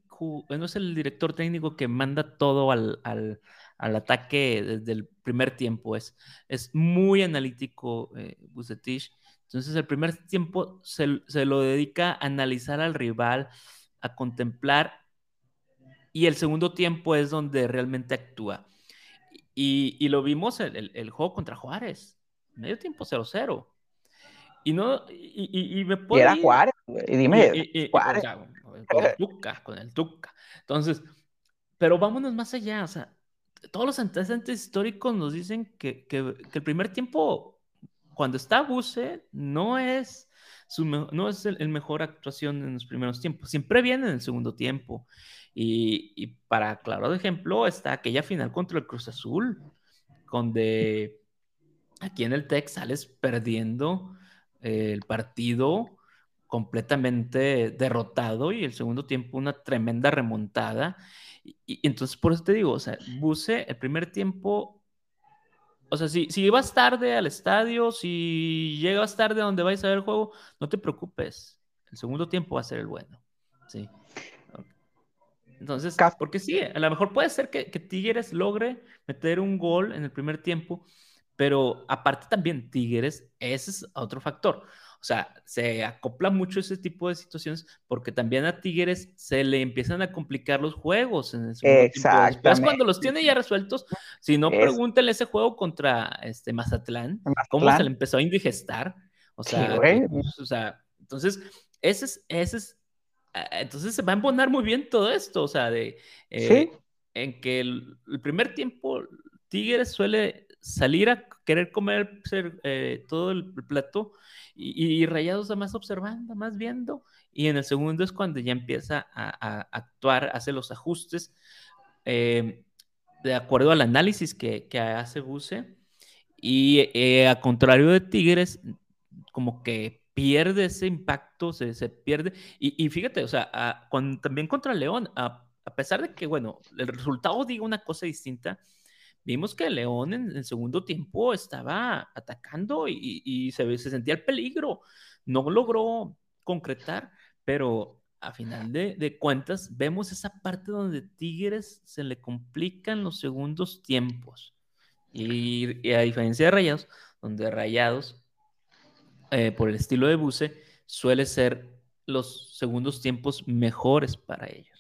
no es el director técnico que manda todo al, al, al ataque desde el primer tiempo. Es, es muy analítico eh, Bucetich. Entonces el primer tiempo se, se, lo dedica a analizar al rival, a contemplar, y el segundo tiempo es donde realmente actúa. Y, y lo vimos el, el, el, juego contra Juárez, medio tiempo 0-0. Y no, y, y, me puedo. era Juárez, güey. Dime, Juárez. con el Tuca, con el Tuca. Entonces, pero vámonos más allá. O sea, todos los antecedentes históricos nos dicen que, que, que el primer tiempo, cuando está Buse, no es, su, no es el, mejor actuación en los primeros tiempos. Siempre viene en el segundo tiempo. Y, y para claro de ejemplo, está aquella final contra el Cruz Azul, donde aquí en el TEC sales perdiendo el partido completamente derrotado y el segundo tiempo una tremenda remontada. Y, entonces por eso te digo, o sea, Buse el primer tiempo, o sea, si, si ibas tarde al estadio, si llegas tarde a donde vais a ver el juego, no te preocupes, el segundo tiempo va a ser el bueno. Sí. Entonces, porque sí, a lo mejor puede ser que, que Tigres logre meter un gol en el primer tiempo, pero aparte también Tigres, ese es otro factor. O sea, se acopla mucho ese tipo de situaciones porque también a Tigres se le empiezan a complicar los juegos en el Exacto. Después cuando los tiene ya resueltos, si no, pregúntale ese juego contra este Mazatlán, cómo se le empezó a indigestar. O sea, pues, o sea entonces, ese es, ese es, entonces se va a embonar muy bien todo esto, o sea, de, eh, en que el primer tiempo Tigres suele salir a querer comer eh, todo el plato y, Rayados además observando, más viendo. Y en el segundo es cuando ya empieza a, actuar, hace los ajustes eh, de acuerdo al análisis que, hace Buse. Y eh, a contrario de Tigres, como que pierde ese impacto, se, se pierde. Y, fíjate, o sea, también contra León, a, a pesar de que, bueno, el resultado diga una cosa distinta, vimos que León en el segundo tiempo estaba atacando y, se, se, sentía el peligro. No logró concretar, pero a final de, cuentas vemos esa parte donde Tigres se le complican los segundos tiempos. Y, a diferencia de Rayados, donde Rayados, eh, por el estilo de Buse, suele ser los segundos tiempos mejores para ellos.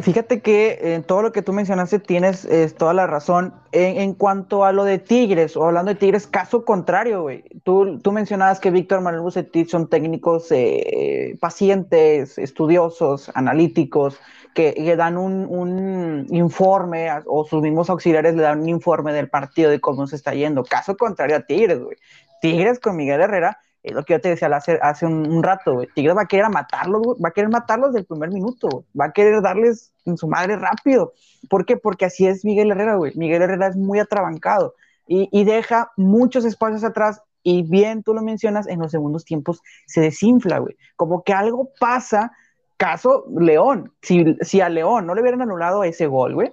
Fíjate que en todo lo que tú mencionaste tienes toda la razón. En, cuanto a lo de Tigres, o hablando de Tigres, caso contrario, güey. Tú, tú mencionabas que Víctor Manuel Bucetich son técnicos eh, pacientes, estudiosos, analíticos, que, que dan un, un, informe, o sus mismos auxiliares le dan un informe del partido de cómo se está yendo. Caso contrario a Tigres, güey. Tigres con Miguel Herrera lo que yo te decía hace, hace un, rato, güey. Tigres va a querer matarlos, va a querer matarlos del primer minuto, va a querer darles en su madre rápido. ¿Por qué? Porque así es Miguel Herrera, güey. Miguel Herrera es muy atrabancado y, y deja muchos espacios atrás y bien tú lo mencionas, en los segundos tiempos se desinfla, güey. Como que algo pasa, caso León, si, si a León no le hubieran anulado ese gol, güey,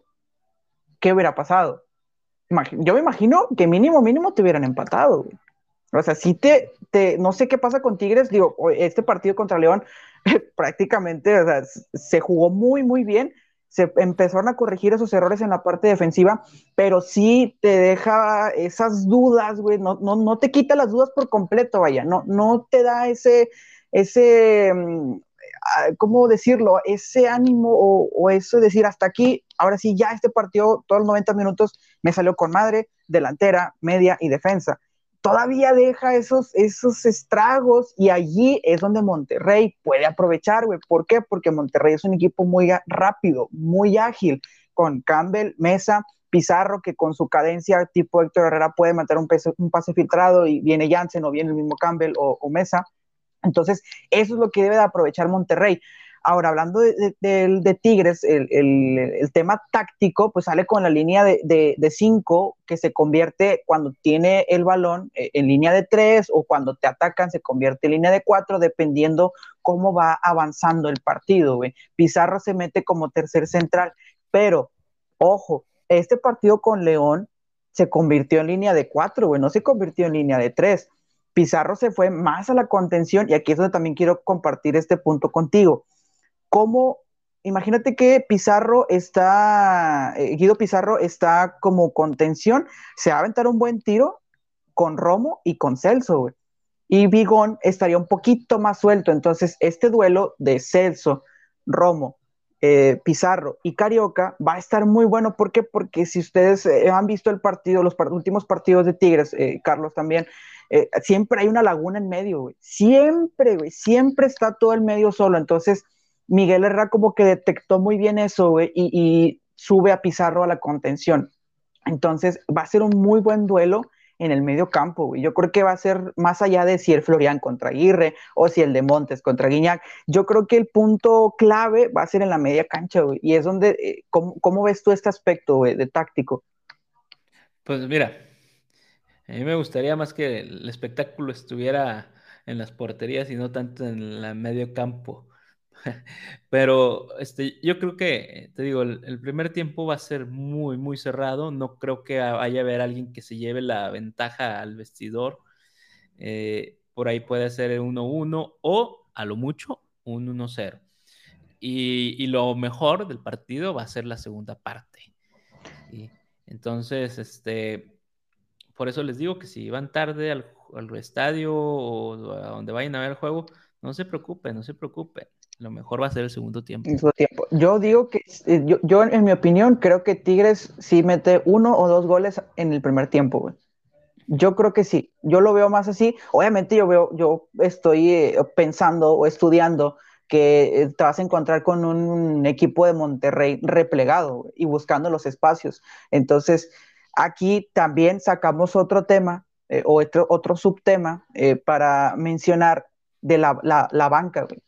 ¿qué hubiera pasado? Yo me imagino que mínimo, mínimo te hubieran empatado, güey. O sea, sí te, te, no sé qué pasa con Tigres, digo, este partido contra León prácticamente, o sea, se jugó muy, muy bien, se empezaron a corregir esos errores en la parte defensiva, pero sí te deja esas dudas, güey, no, no, no te quita las dudas por completo, vaya, no, no te da ese, ese, mm, ah, ¿cómo decirlo? Ese ánimo o, o eso de decir, hasta aquí, ahora sí, ya este partido, todos los 90 minutos, me salió con madre, delantera, media y defensa todavía deja esos, esos estragos y allí es donde Monterrey puede aprovechar, güey. ¿Por qué? Porque Monterrey es un equipo muy rápido, muy ágil, con Campbell, Mesa, Pizarro, que con su cadencia tipo Héctor Herrera puede matar un, un pase filtrado y viene Jansen o viene el mismo Campbell o, Mesa. Entonces, eso es lo que debe de aprovechar Monterrey. Ahora, hablando de, Tigres, el, tema táctico, pues sale con la línea de, cinco que se convierte cuando tiene el balón eh, en línea de tres o cuando te atacan se convierte en línea de cuatro, dependiendo cómo va avanzando el partido. Pizarro se mete como tercer central, pero ojo, este partido con León se convirtió en línea de cuatro, no se convirtió en línea de tres. Pizarro se fue más a la contención y aquí es donde también quiero compartir este punto contigo cómo, imagínate que Pizarro está, eh, Guido Pizarro está como contención, se va a aventar un buen tiro con Romo y con Celso, güey. Y Bigón estaría un poquito más suelto. Entonces, este duelo de Celso, Romo, eh, Pizarro y Carioca va a estar muy bueno. ¿Por qué? Porque si ustedes eh, han visto el partido, los últimos partidos de Tigres, Carlos también, siempre hay una laguna en medio, güey. Siempre, güey, siempre está todo el medio solo. Entonces, Miguel Herrera como que detectó muy bien eso, y, sube a Pizarro a la contención. Entonces va a ser un muy buen duelo en el medio campo, güey. Yo creo que va a ser más allá de si el Florian contra Aguirre o si el de Montes contra Guiñac. Yo creo que el punto clave va a ser en la media cancha, güey. Y es donde, eh, ¿cómo, ves tú este aspecto, güey, de táctico? Pues mira, a mí me gustaría más que el espectáculo estuviera en las porterías y no tanto en el medio campo. Pero este, yo creo que, te digo, el, primer tiempo va a ser muy, muy cerrado. No creo que vaya a haber alguien que se lleve la ventaja al vestidor. Eh, por ahí puede ser 1-1 o a lo mucho un 1-0. Y, y, lo mejor del partido va a ser la segunda parte. Y entonces, este, por eso les digo que si van tarde al, al estadio o a donde vayan a ver el juego, no se preocupen, no se preocupen lo mejor va a ser el segundo tiempo. tiempo. Yo digo que, eh, yo, yo, en mi opinión, creo que Tigres sí mete uno o dos goles en el primer tiempo, güey. Yo creo que sí, yo lo veo más así. Obviamente yo veo, yo estoy eh, pensando o estudiando que eh, te vas a encontrar con un equipo de Monterrey replegado y buscando los espacios. Entonces, aquí también sacamos otro tema o otro, otro subtema para mencionar de la, la, la banca, güey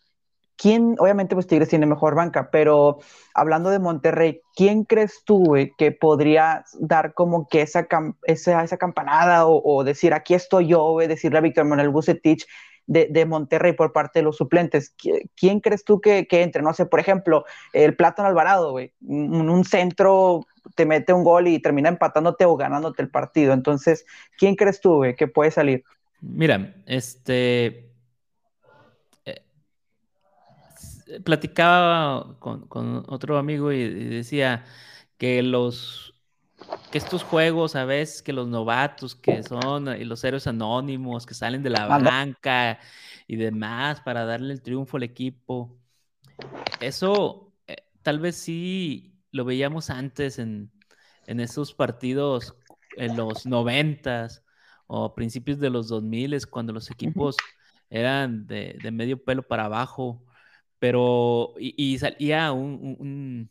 ¿quién, obviamente pues Tigres tiene mejor banca, pero hablando de Monterrey, ¿quién crees tú que podría dar como que esa, esa, campanada o, decir, aquí estoy yo, decirle a Víctor Manuel Bucetich de, Monterrey por parte de los suplentes? ¿Quién crees tú que, entre? No sé, por ejemplo, el Plátano Alvarado, güey, un, un centro te mete un gol y termina empatándote o ganándote el partido. Entonces, ¿quién crees tú, güey, que puede salir? Mira, este, platicaba con, otro amigo y, decía que los que estos juegos a veces que los novatos que son y los héroes anónimos que salen de la banca y demás para darle el triunfo al equipo. Eso eh, tal vez sí lo veíamos antes en, en esos partidos en los noventas o principios de los dos miles cuando los equipos eran de, de medio pelo para abajo pero, y, salía un,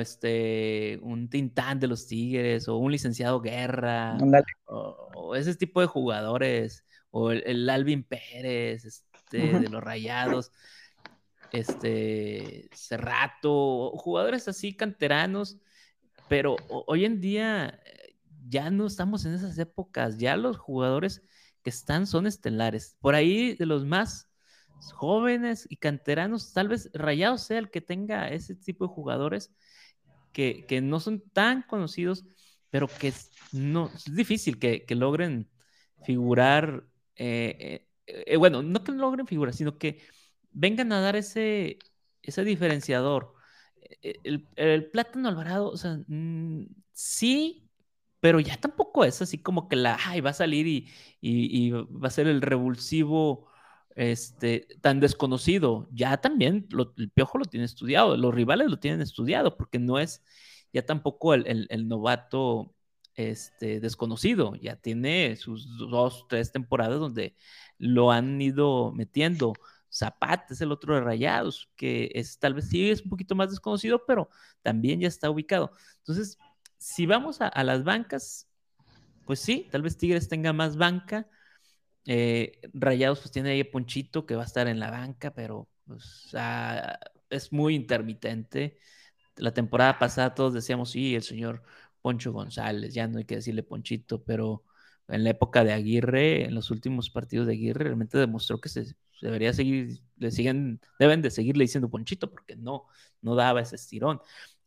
este, un Tintán de los Tigres, o un licenciado Guerra, o, ese tipo de jugadores, o el, Alvin Pérez, este, de los Rayados, este, Cerrato, jugadores así canteranos, pero hoy en día eh, ya no estamos en esas épocas, ya los jugadores que están son estelares. Por ahí de los más jóvenes y canteranos, tal vez Rayados sea el que tenga ese tipo de jugadores que, no son tan conocidos, pero que no, es difícil que, logren figurar, eh, eh, eh, bueno, no que logren figurar, sino que vengan a dar ese, ese diferenciador. El, plátano alvarado, o sea, mm, sí, pero ya tampoco es así como que la, ay, va a salir y, y va a ser el revulsivo este, tan desconocido. Ya también el Piojo lo tiene estudiado, los rivales lo tienen estudiado, porque no es ya tampoco el, novato este, desconocido, ya tiene sus dos, tres temporadas donde lo han ido metiendo. Zapata es el otro de Rayados, que es tal vez sí es un poquito más desconocido, pero también ya está ubicado. Entonces, si vamos a las bancas, pues sí, tal vez Tigres tenga más banca, Eh, Rayados pues tiene ahí Ponchito que va a estar en la banca, pero pues, ah, es muy intermitente. La temporada pasada todos decíamos, sí, el señor Poncho González, ya no hay que decirle Ponchito, pero en la época de Aguirre, en los últimos partidos de Aguirre, realmente demostró que se, debería seguir, le siguen, deben de seguirle diciendo Ponchito, porque no, no daba ese estirón.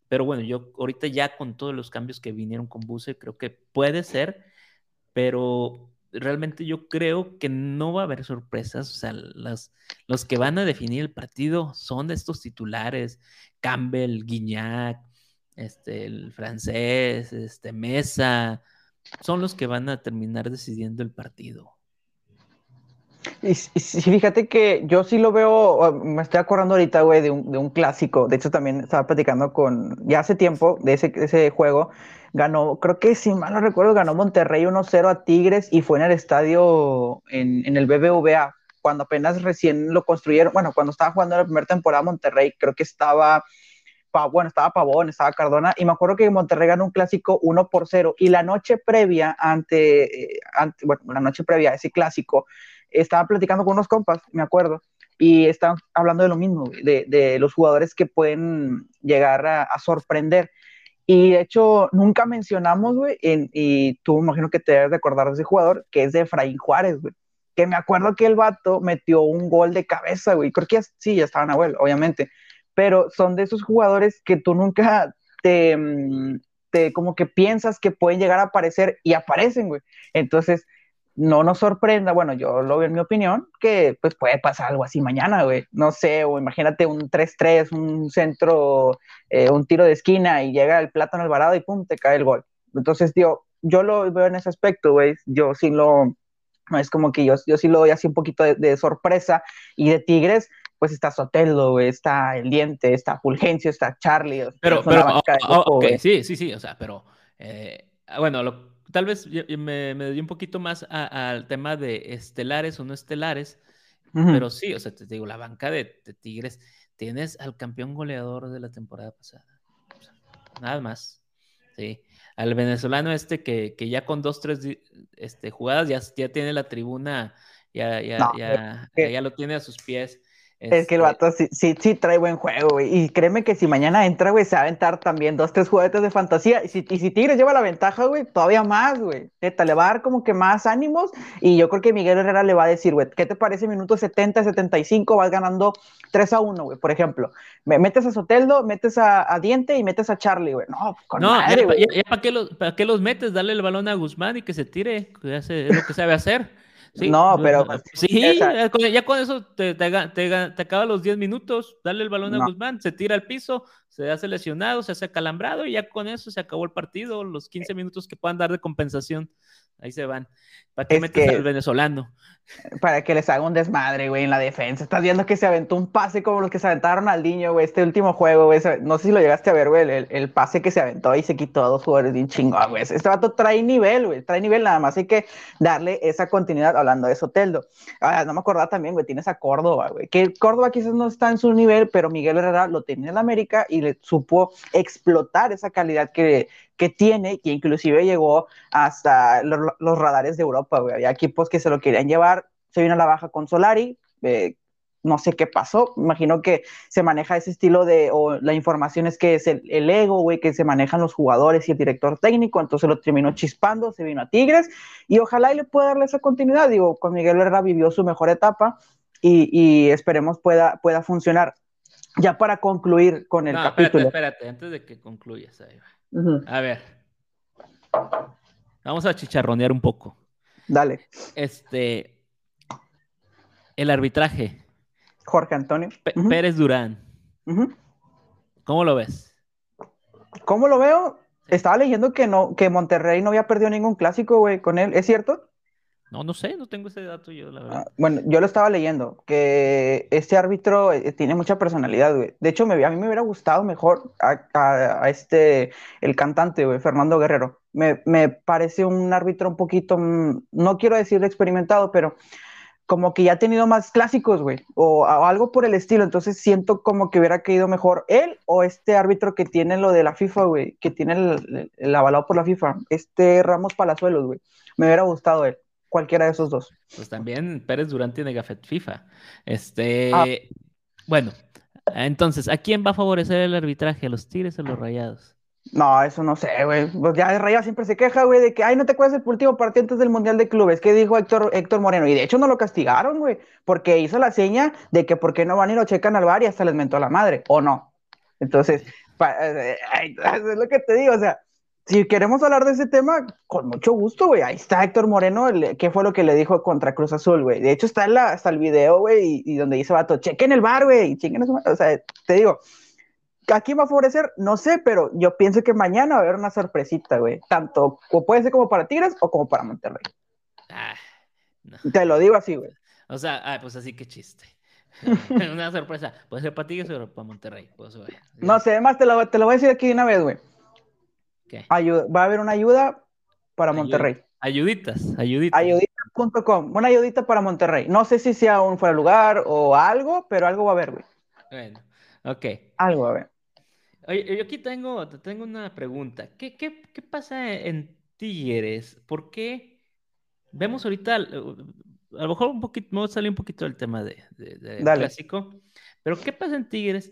Pero bueno, yo ahorita ya con todos los cambios que vinieron con Buse, creo que puede ser, pero realmente yo creo que no va a haber sorpresas. O sea, las, los que van a definir el partido son estos titulares, Campbell, Guignac, este, el francés, este, Mesa, son los que van a terminar decidiendo el partido. Y, fíjate que yo sí lo veo, me estoy acordando ahorita, güey, de un, de un, clásico. De hecho, también estaba platicando con, ya hace tiempo, de ese, ese juego. Ganó, creo que si mal no recuerdo, ganó Monterrey 1-0 a Tigres y fue en el estadio, en, en el BBVA, cuando apenas recién lo construyeron. Bueno, cuando estaba jugando la primera temporada Monterrey, creo que estaba bueno, estaba Pavón, estaba Cardona, y me acuerdo que Monterrey ganó un clásico 1 por 0, y la noche previa, ante, eh, ante, bueno, la noche previa a ese clásico, estaba platicando con unos compas, me acuerdo, y estaban hablando de lo mismo, de, de los jugadores que pueden llegar a, sorprender. Y de hecho, nunca mencionamos, güey, y tú imagino que te debes de acordar de ese jugador, que es de Efraín Juárez, güey. Que me acuerdo que el vato metió un gol de cabeza, güey. Creo que sí, ya estaba Nahuel, obviamente pero son de esos jugadores que tú nunca te, mm, te, como que piensas que pueden llegar a aparecer y aparecen, güey. Entonces, no nos sorprenda, bueno, yo lo veo en mi opinión, que pues puede pasar algo así mañana, güey. No sé, o imagínate un 3-3, un centro, eh, un tiro de esquina y llega el plátano Alvarado y pum, te cae el gol. Entonces, digo, yo lo veo en ese aspecto, güey. Yo sí lo, es como que yo, yo sí lo doy así un poquito de, de sorpresa y de Tigres pues está Sotelo, está El Diente, está Fulgencio, está Charlie. Pero, pero, oh, oh, sí, sí, sí, o sea, pero, eh, bueno, tal vez me, me dio un poquito más al tema de estelares o no estelares, pero sí, o sea, te digo, la banca de, Tigres, tienes al campeón goleador de la temporada pasada, nada más, sí. Al venezolano este que, que ya con dos, tres este, jugadas ya, ya tiene la tribuna, ya, ya, ya, ya lo tiene a sus pies. Es que el vato sí, sí, sí trae buen juego, güey. Y créeme que si mañana entra, güey, se va a aventar también dos, tres juguetes de fantasía. Y si, y si Tigres lleva la ventaja, güey, todavía más, güey. Neta, le va a dar como que más ánimos. Y yo creo que Miguel Herrera le va a decir, güey, ¿qué te parece? Minuto 70, 75, vas ganando 3 a 1, güey, por ejemplo. Me metes a Soteldo, metes a, a, Diente y metes a Charlie, güey. No, con no, madre, ya, ¿para, qué los, ¿para qué los metes? Dale el balón a Guzmán y que se tire. Que es lo que sabe hacer no, pero. Sí, ya con, eso te, te, te, acaba los 10 minutos, dale el balón a Guzmán, se tira al piso, se hace lesionado, se hace calambrado y ya con eso se acabó el partido, los 15 minutos que puedan dar de compensación. Ahí se van. ¿Para qué metes al venezolano? Para que les haga un desmadre, güey, en la defensa. Estás viendo que se aventó un pase como los que se aventaron al niño, güey, este último juego, güey. No sé si lo llegaste a ver, güey, el, pase que se aventó y se quitó a dos jugadores bien chingón, güey. Este vato trae nivel, güey, trae nivel nada más. Hay que darle esa continuidad hablando de Soteldo. Ah, no me acordaba también, güey, tienes a Córdoba, güey. Que Córdoba quizás no está en su nivel, pero Miguel Herrera lo tenía en América y le supo explotar esa calidad que, que tiene, que inclusive llegó hasta los, radares de Europa, güey. Había equipos que se lo querían llevar, se vino a la baja con Solari, eh, no sé qué pasó, imagino que se maneja ese estilo de, o la información es que es el, ego, güey, que se manejan los jugadores y el director técnico, entonces lo terminó chispando, se vino a Tigres, y ojalá y le pueda darle esa continuidad, digo, con Miguel Herrera vivió su mejor etapa, y, esperemos pueda, pueda funcionar. Ya para concluir con el capítulo. Espérate, espérate, antes de que concluyas, ahí a ver. Vamos a chicharronear un poco. Dale. Este. El arbitraje. Jorge Antonio. Pérez Durán. ¿Cómo lo ves? ¿Cómo lo veo? Estaba leyendo que no, que Monterrey no había perdido ningún clásico, güey, con él. ¿Es cierto? No, no sé, no tengo ese dato yo, la verdad. Ah, bueno, yo lo estaba leyendo, que este árbitro eh, tiene mucha personalidad, güey. De hecho, me, a mí me hubiera gustado mejor a, este, el cantante, güey, Fernando Guerrero. Me, me, parece un árbitro un poquito, mm, no quiero decir experimentado, pero como que ya ha tenido más clásicos, güey, o, algo por el estilo. Entonces siento como que hubiera caído mejor él o este árbitro que tiene lo de la FIFA, güey, que tiene el, el avalado por la FIFA, este Ramos Palazuelos, güey. Me hubiera gustado él cualquiera de esos dos. Pues también Pérez Durán tiene Gafet FIFA. Este, ah. bueno, entonces, ¿a quién va a favorecer el arbitraje? ¿A los Tigres o los Rayados? No, eso no sé, güey. Pues ya Rayados siempre se queja, güey, de que, ay, no te acuerdas del último partido antes del Mundial de Clubes. ¿Qué dijo Héctor, Héctor Moreno? Y de hecho no lo castigaron, güey, porque hizo la seña de que por qué no van y lo checan al bar y hasta les mentó a la madre, ¿o no? Entonces, eh, es lo que te digo, o sea, si queremos hablar de ese tema, con mucho gusto, güey. Ahí está Héctor Moreno, qué fue lo que le dijo contra Cruz Azul, güey. De hecho, está la, hasta el video, güey, y, donde dice vato, chequen el bar, güey, chequen eso. O sea, te digo, ¿a quién va a favorecer? No sé, pero yo pienso que mañana va a haber una sorpresita, güey. Tanto, o puede ser como para Tigres o como para Monterrey. Ah, te lo digo así, güey. O sea, ah, pues así que chiste. una sorpresa. Puede ser para Tigres o para Monterrey. Pues, no sé, además te lo, te lo voy a decir aquí de una vez, güey va a haber una ayuda para Monterrey. Ayuditas, ayuditas. Ayuditas.com, una ayudita para Monterrey. No sé si sea un fuera lugar o algo, pero algo va a haber, güey. Bueno, ok. Algo va a haber. Oye, yo aquí tengo, tengo una pregunta. ¿Qué, pasa en Tigres? ¿Por qué vemos ahorita, a lo mejor un poquito, me salió un poquito del tema de, clásico, pero ¿qué pasa en Tigres?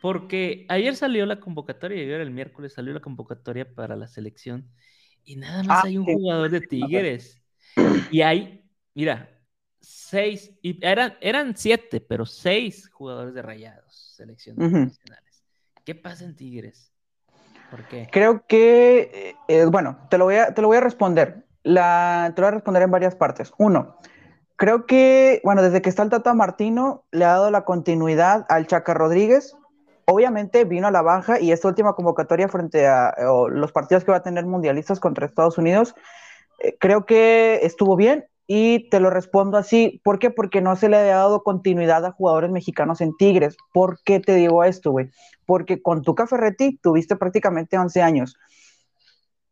Porque ayer salió la convocatoria, ayer el miércoles salió la convocatoria para la selección y nada más ah, hay un jugador de Tigres. Y hay, mira, seis, y eran, eran siete, pero seis jugadores de rayados, selecciones nacionales. ¿Qué pasa en Tigres? ¿Por qué? Creo que, eh, eh, bueno, te lo, voy a, te lo voy a responder. La, te lo voy a responder en varias partes. Uno, creo que, bueno, desde que está el Tata Martino, le ha dado la continuidad al Chaca Rodríguez, obviamente vino a la baja y esta última convocatoria frente a los partidos que va a tener mundialistas contra Estados Unidos, eh, creo que estuvo bien y te lo respondo así. ¿Por qué? Porque no se le ha dado continuidad a jugadores mexicanos en Tigres. ¿Por qué te digo esto, güey? Porque con Tuca Ferretti tuviste prácticamente 11 años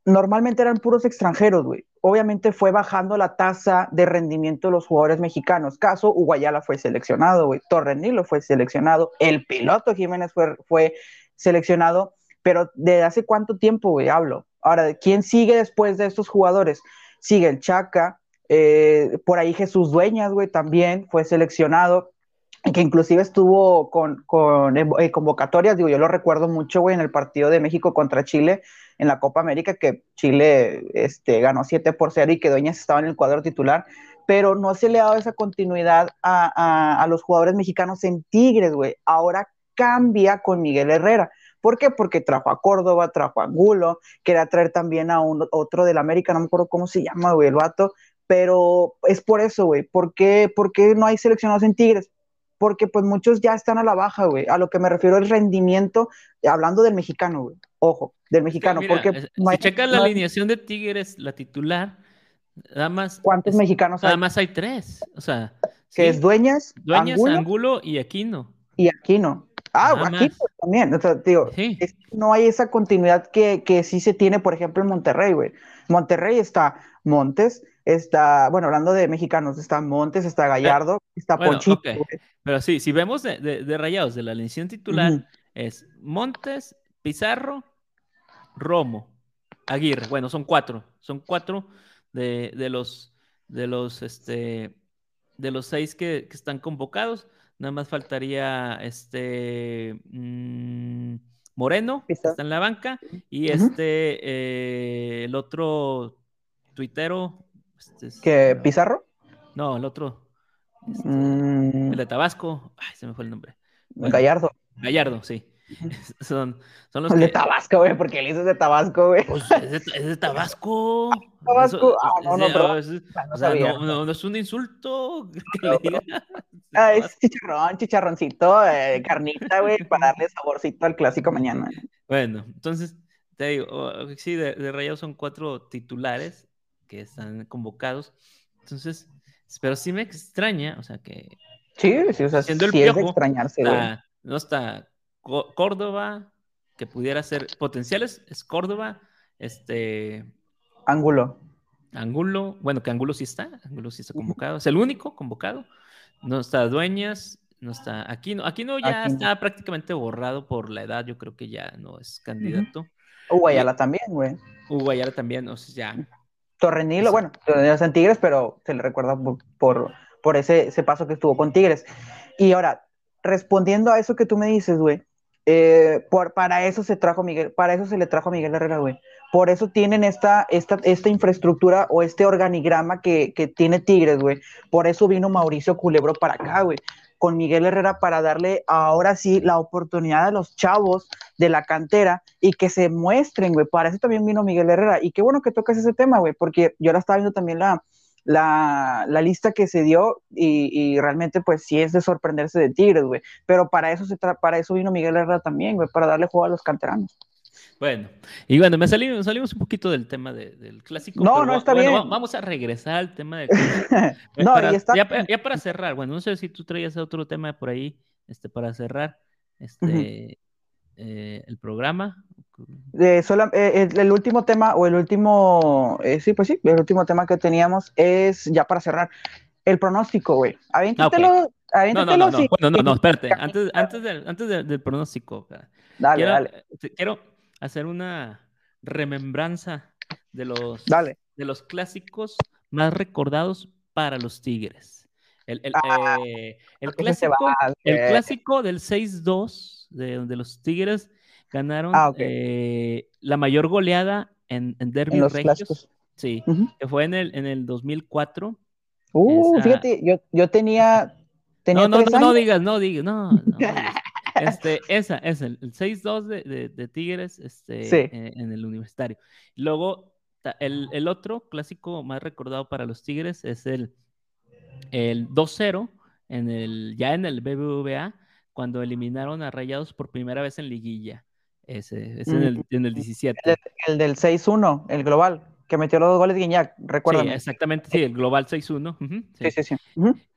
normalmente eran puros extranjeros, güey. Obviamente fue bajando la tasa de rendimiento de los jugadores mexicanos. Caso, Uguayala fue seleccionado, güey. Torrenilo fue seleccionado. El piloto Jiménez fue, seleccionado. Pero ¿de hace cuánto tiempo, güey? Hablo. Ahora, ¿quién sigue después de estos jugadores? Sigue el Chaca. Eh, por ahí Jesús Dueñas, güey, también fue seleccionado que inclusive estuvo con, con eh, convocatorias, digo, yo lo recuerdo mucho, güey, en el partido de México contra Chile, en la Copa América, que Chile este, ganó 7 por 0 y que Dueñas estaba en el cuadro titular, pero no se le ha dado esa continuidad a, a, los jugadores mexicanos en Tigres, güey. Ahora cambia con Miguel Herrera. ¿Por qué? Porque trajo a Córdoba, trajo a Angulo, quería traer también a un, otro del América, no me acuerdo cómo se llama, güey, el vato, pero es por eso, güey. ¿Por qué, ¿Por qué no hay seleccionados en Tigres? Porque pues muchos ya están a la baja, güey. A lo que me refiero es rendimiento, hablando del mexicano, güey. Ojo, del mexicano, porque... si checas la alineación de Tigres, la titular, nada más... ¿Cuántos mexicanos hay? Nada más hay tres, o sea... Que es Dueñas, Dueñas, Angulo, y Aquino. Y Aquino. Ah, Aquino también, o sea, digo, no hay esa continuidad que, que sí se tiene, por ejemplo, en Monterrey, güey. Monterrey está Montes, está, bueno, hablando de mexicanos, está Montes, está Gallardo, está Ponchito. Pero sí, si vemos de, rayados de la alineación titular, es Montes, Pizarro, Romo, Aguirre. Bueno, son cuatro. Son cuatro de, los de los este de los seis que, están convocados. Nada más faltaría este mm, Moreno, que está en la banca, y este eh, el otro tuitero. Este ¿Qué? ¿Pizarro? No, el otro. Este, mm. El de Tabasco. Ay, se me fue el nombre. Gallardo. Gallardo, sí. Son, son los el de Tabasco, güey, porque él hizo de Tabasco, güey. Pues es, de, es de Tabasco. Tabasco. ah, no, no, pero. o sea, no, no, es un insulto que le diga. Ah, es chicharrón, chicharroncito, eh, carnita, güey, para darle saborcito al clásico mañana. Bueno, entonces, te digo, oh, sí, de, de Rayados son cuatro titulares que están convocados. Entonces, pero sí me extraña, o sea que. Sí, sí, o sea, siendo el piojo, extrañarse, No está Córdoba, que pudiera ser potenciales, es Córdoba, este. Ángulo. Ángulo, bueno, que Ángulo sí está, Ángulo sí está convocado, es el único convocado. No está Dueñas, no está Aquino. Aquino ya está prácticamente borrado por la edad, yo creo que ya no es candidato. Uguayala también, güey. Uguayala también, o sea, ya Torrenilo, bueno, en Tigres, pero se le recuerda por, por, ese, ese, paso que estuvo con Tigres. Y ahora, respondiendo a eso que tú me dices, güey, eh, por, para eso se trajo Miguel, para eso se le trajo a Miguel Herrera, güey. Por eso tienen esta, esta, esta infraestructura o este organigrama que, que tiene Tigres, güey. Por eso vino Mauricio Culebro para acá, güey con Miguel Herrera para darle ahora sí la oportunidad a los chavos de la cantera y que se muestren, güey. Para eso también vino Miguel Herrera. Y qué bueno que tocas ese tema, güey, porque yo ahora estaba viendo también la, la, lista que se dio y, y, realmente pues sí es de sorprenderse de Tigres, güey. Pero para eso, se para eso vino Miguel Herrera también, güey, para darle juego a los canteranos. Bueno, y bueno, me salimos, salimos un poquito del tema del clásico. No, no, está bien. Vamos a regresar al tema del no, para, está... ya, para cerrar, bueno, no sé si tú traías otro tema por ahí, este, para cerrar este, eh, el programa. Eh, el, último tema, o el último, eh, sí, pues sí, el último tema que teníamos es, ya para cerrar, el pronóstico, güey. Aviéntatelo. Ah, no, no, no, no, no, no, no, espérate, antes, antes, del, antes del, pronóstico. Dale, dale. Quiero hacer una remembranza de los, de los clásicos más recordados para los Tigres. El, el, ah, eh, clásico, el clásico del 6-2 de donde los Tigres ganaron ah, eh, la mayor goleada en, en Derby Regios. Sí, que fue en el, en el 2004. Uh, fíjate, yo, yo tenía, tenía. no, no, no, no digas, no digas, no. no Este, esa, es el, 6-2 de, de, Tigres este, en, el universitario. Luego, el, otro clásico más recordado para los Tigres es el, el 2-0 en el, ya en el BBVA, cuando eliminaron a Rayados por primera vez en liguilla. Ese, es en el, en el 17. El, el del 6-1, el global que metió los dos goles de Guiñac, recuerda. Sí, exactamente, sí, el global 6-1. sí. sí, sí,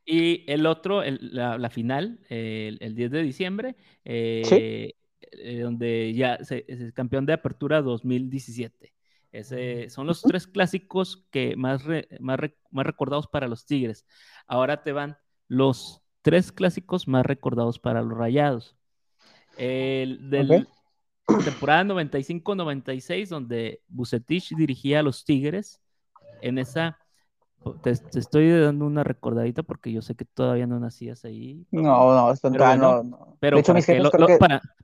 Y el otro, la, final, el, 10 de diciembre, eh, eh, donde ya es campeón de apertura 2017. Ese, son los tres clásicos que más, más, más recordados para los Tigres. Ahora te van los tres clásicos más recordados para los Rayados. El del, temporada 95-96, donde Bucetich dirigía a los Tigres. En esa, te, estoy dando una recordadita porque yo sé que todavía no nacías ahí. No, no, esto pero no, no. Pero para, que lo,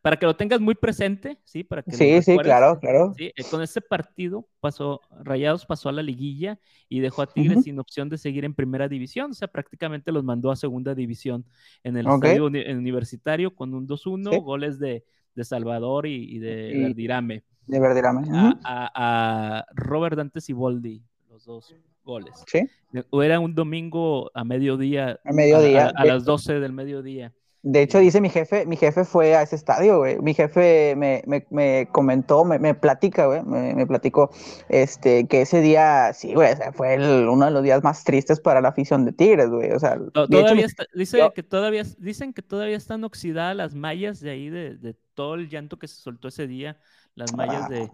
para, que lo, tengas muy presente, ¿sí? Para que sí, sí, claro, claro. Eh, con ese partido pasó, Rayados pasó a la liguilla y dejó a Tigres sin opción de seguir en primera división, o sea, prácticamente los mandó a segunda división en el estadio universitario con un 2-1, goles de de Salvador y, de Verdirame. De Verdirame. A, Robert Dante Siboldi, los dos goles. Sí. Era un domingo a mediodía. A mediodía. A, las 12 del mediodía. De hecho, dice mi jefe, mi jefe fue a ese estadio, güey. Mi jefe me, me, me comentó, me, me platica, güey, me, platicó, este, que ese día, sí, güey, o sea, fue uno de los días más tristes para la afición de Tigres, güey. O sea, todavía dice que todavía, dicen que todavía están oxidadas las mallas de ahí, de, de todo el llanto que se soltó ese día, las mallas de...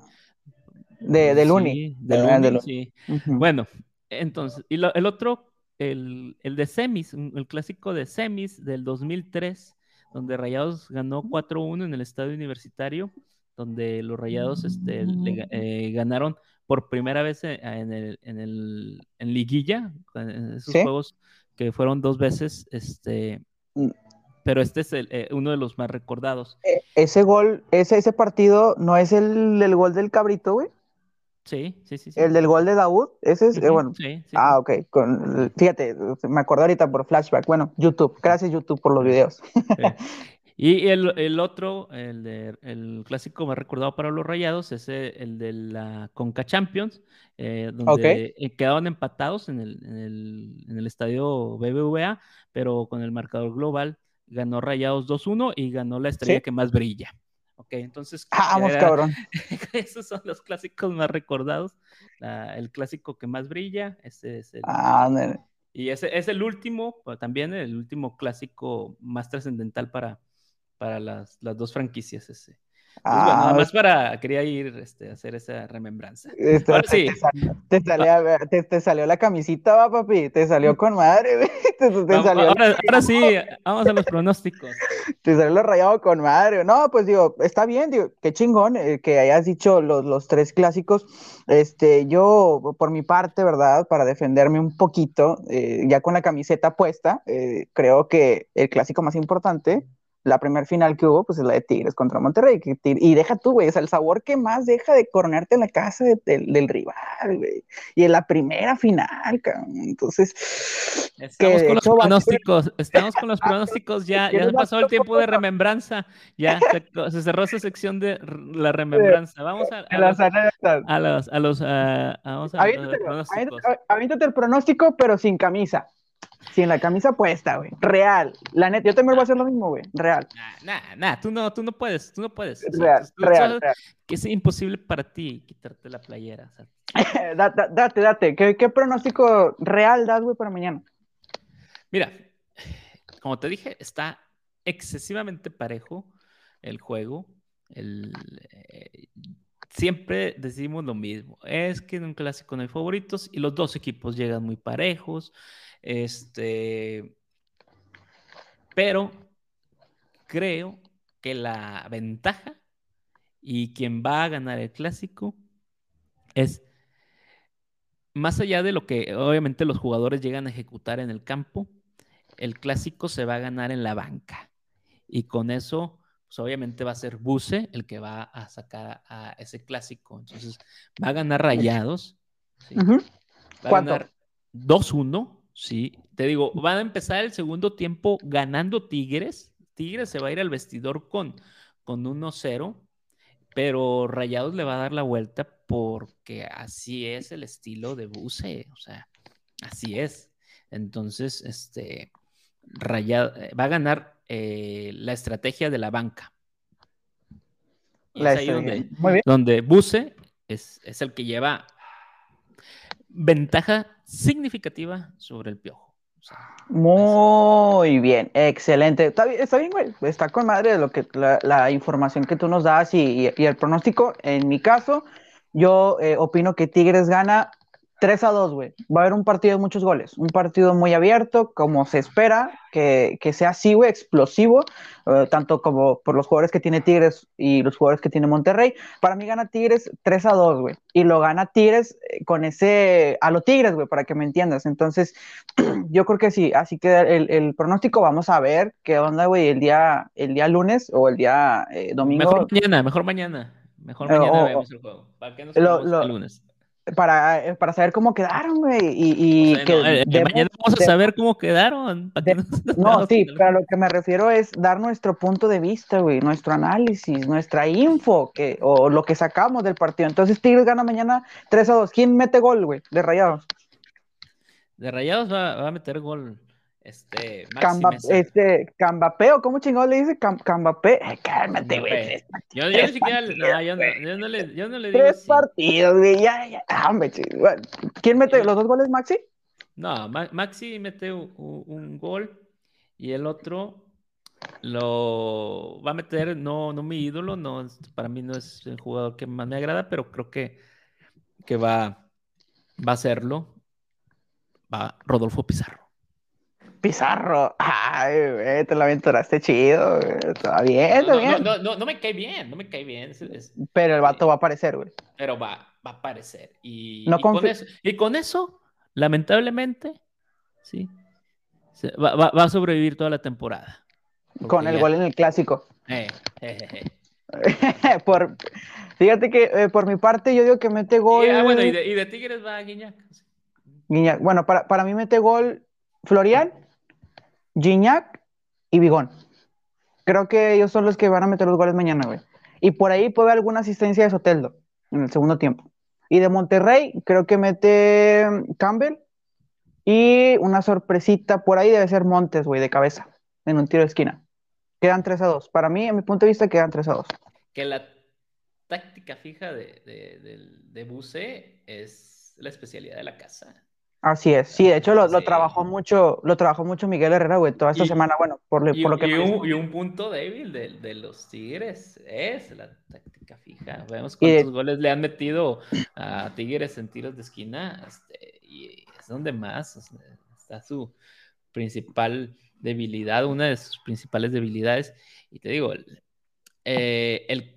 De, de Luni. de, sí. Bueno, entonces, y el otro el, de semis, el clásico de semis del 2003, donde Rayados ganó 4-1 en el estadio universitario, donde los Rayados este, eh, ganaron por primera vez eh, en, el, en, el, en liguilla, en esos juegos que fueron dos veces, este, mm. Pero este es eh, uno de los más recordados. ese gol, ese, ese partido, ¿no es el, el gol del cabrito, güey? Sí, sí, sí, El del gol de Daud, ese es, eh, bueno. Sí, sí. Ah, ok. Con, fíjate, me acordé ahorita por flashback. Bueno, YouTube. Gracias, YouTube, por los videos. Y el, el, otro, el, de, el clásico más recordado para los rayados, es el de la Conca Champions, eh, donde eh, quedaron empatados en el, en, el, en el estadio BBVA, pero con el marcador global ganó Rayados 2-1 y ganó la estrella que más brilla. Ok, entonces. Vamos, cabrón. esos son los clásicos más recordados. el clásico que más brilla, ese es el. Ah, y ese es el último, también el último clásico más trascendental para, para las, las dos franquicias. Ese. Ah, bueno, nada más para, quería ir este, a hacer esa remembranza. Este, sí. te, salió, te, te, salió la camisita, va, papi, te salió con madre, Te, ahora, ahora, sí, vamos a los pronósticos. Te salió lo rayado con madre. No, pues digo, está bien, digo, qué chingón eh, que hayas dicho los, los, tres clásicos. Este, yo, por mi parte, ¿verdad? Para defenderme un poquito, eh, ya con la camiseta puesta, eh, creo que el clásico más importante la primer final que hubo, pues es la de Tigres contra Monterrey. y deja tú, güey, o sea, el sabor que más deja de coronarte en la casa del rival, güey. Y en la primera final, cabrón. Entonces, estamos con los pronósticos, estamos con los pronósticos, ya, ya pasó el tiempo de remembranza, ya se, cerró esa sección de la remembranza. Vamos a, a, los, a los, a los, vamos a, avíntate el pronóstico, pero sin camisa. Sin la camisa puesta, güey. Real. La neta, yo también voy a hacer lo mismo, güey. Real. Nah, nah, nah, tú no, tú no puedes, tú no puedes. real, real, Que es imposible para ti quitarte la playera. date, date, date. ¿Qué, ¿Qué, pronóstico real das, güey, para mañana? Mira, como te dije, está excesivamente parejo el juego. El, eh, siempre decimos lo mismo. Es que en un clásico no hay favoritos y los dos equipos llegan muy parejos. Este, pero creo que la ventaja y quien va a ganar el clásico es más allá de lo que obviamente los jugadores llegan a ejecutar en el campo, el clásico se va a ganar en la banca. Y con eso, pues obviamente va a ser Buse el que va a sacar a ese clásico. Entonces, va a ganar rayados. Va a ganar 2-1 Sí, te digo, van a empezar el segundo tiempo ganando Tigres. Tigres se va a ir al vestidor con, con 1-0, pero Rayados le va a dar la vuelta porque así es el estilo de Buse, o sea, así es. Entonces, este, Rayado, eh, va a ganar eh, la estrategia de la banca. es ahí donde, donde Buse es, es el que lleva ventaja significativa sobre el piojo. Muy bien, excelente. Está bien, güey. Está con madre lo que, la, información que tú nos das y, el pronóstico. En mi caso, yo eh, opino que Tigres gana 3 a 2, güey. Va a haber un partido de muchos goles. Un partido muy abierto, como se espera, que, que sea así, güey, explosivo, eh, tanto como por los jugadores que tiene Tigres y los jugadores que tiene Monterrey. Para mí gana Tigres 3 a 2, güey. Y lo gana Tigres eh, con ese. a lo Tigres, güey, para que me entiendas. Entonces, yo creo que sí. Así que el, el pronóstico, vamos a ver qué onda, güey, el día, el día lunes o el día eh, domingo. Mejor mañana, mejor mañana. Mejor mañana vemos el juego. ¿Para qué nos el lunes? Para, eh, para saber cómo quedaron, güey. Y, que eh, eh, mañana vamos a saber cómo quedaron. no, sí, pero lo que me refiero es dar nuestro punto de vista, güey, nuestro análisis, nuestra info, que, o lo que sacamos del partido. Entonces, Tigres gana mañana 3 a 2. ¿Quién mete gol, güey, de Rayados? De Rayados va, va a meter gol este, Camba, este, Cambapeo, ¿cómo chingado le dice? Cam, Cambapé, cálmate, güey. Yo, yo, ni siquiera, no, yo, no, yo, no le, yo no le digo Tres partidos, güey, ya, ya, ah, ¿Quién mete los dos goles, Maxi? No, Maxi mete un, un, gol y el otro lo va a meter, no, no mi ídolo, no, para mí no es el jugador que más me agrada, pero creo que, que va, va a hacerlo. Va Rodolfo Pizarro. Pizarro. Ay, güey, te lo aventuraste chido, güey. Está bien, está bien. No, no, no, me cae bien, no me cae bien. Pero el vato va a aparecer, güey. Pero va, va a aparecer. Y, y, con eso, y, con eso, lamentablemente, sí, va, va, va, a sobrevivir toda la temporada. Con el gol en el clásico. Eh, por, fíjate que eh, por mi parte yo digo que mete gol. Y, ah, bueno, y de, y de Tigres va a Guiñac. Guiñac. Bueno, para, para mí mete gol Florian Gignac y Bigón. Creo que ellos son los que van a meter los goles mañana, güey. Y por ahí puede haber alguna asistencia de Soteldo en el segundo tiempo. Y de Monterrey, creo que mete Campbell. Y una sorpresita por ahí debe ser Montes, güey, de cabeza, en un tiro de esquina. Quedan 3 a 2. Para mí, en mi punto de vista, quedan 3 a 2. Que la táctica fija de, de, de Buse es la especialidad de la casa. Así es, sí, de hecho lo, trabajó mucho, lo trabajó mucho Miguel Herrera, güey, toda esta semana, bueno, por, lo que... Y un, y un, punto débil de, de, los Tigres es la táctica fija. Vemos cuántos goles le han metido a Tigres en tiros de esquina, este, y es donde más está su principal debilidad, una de sus principales debilidades. Y te digo, eh, el,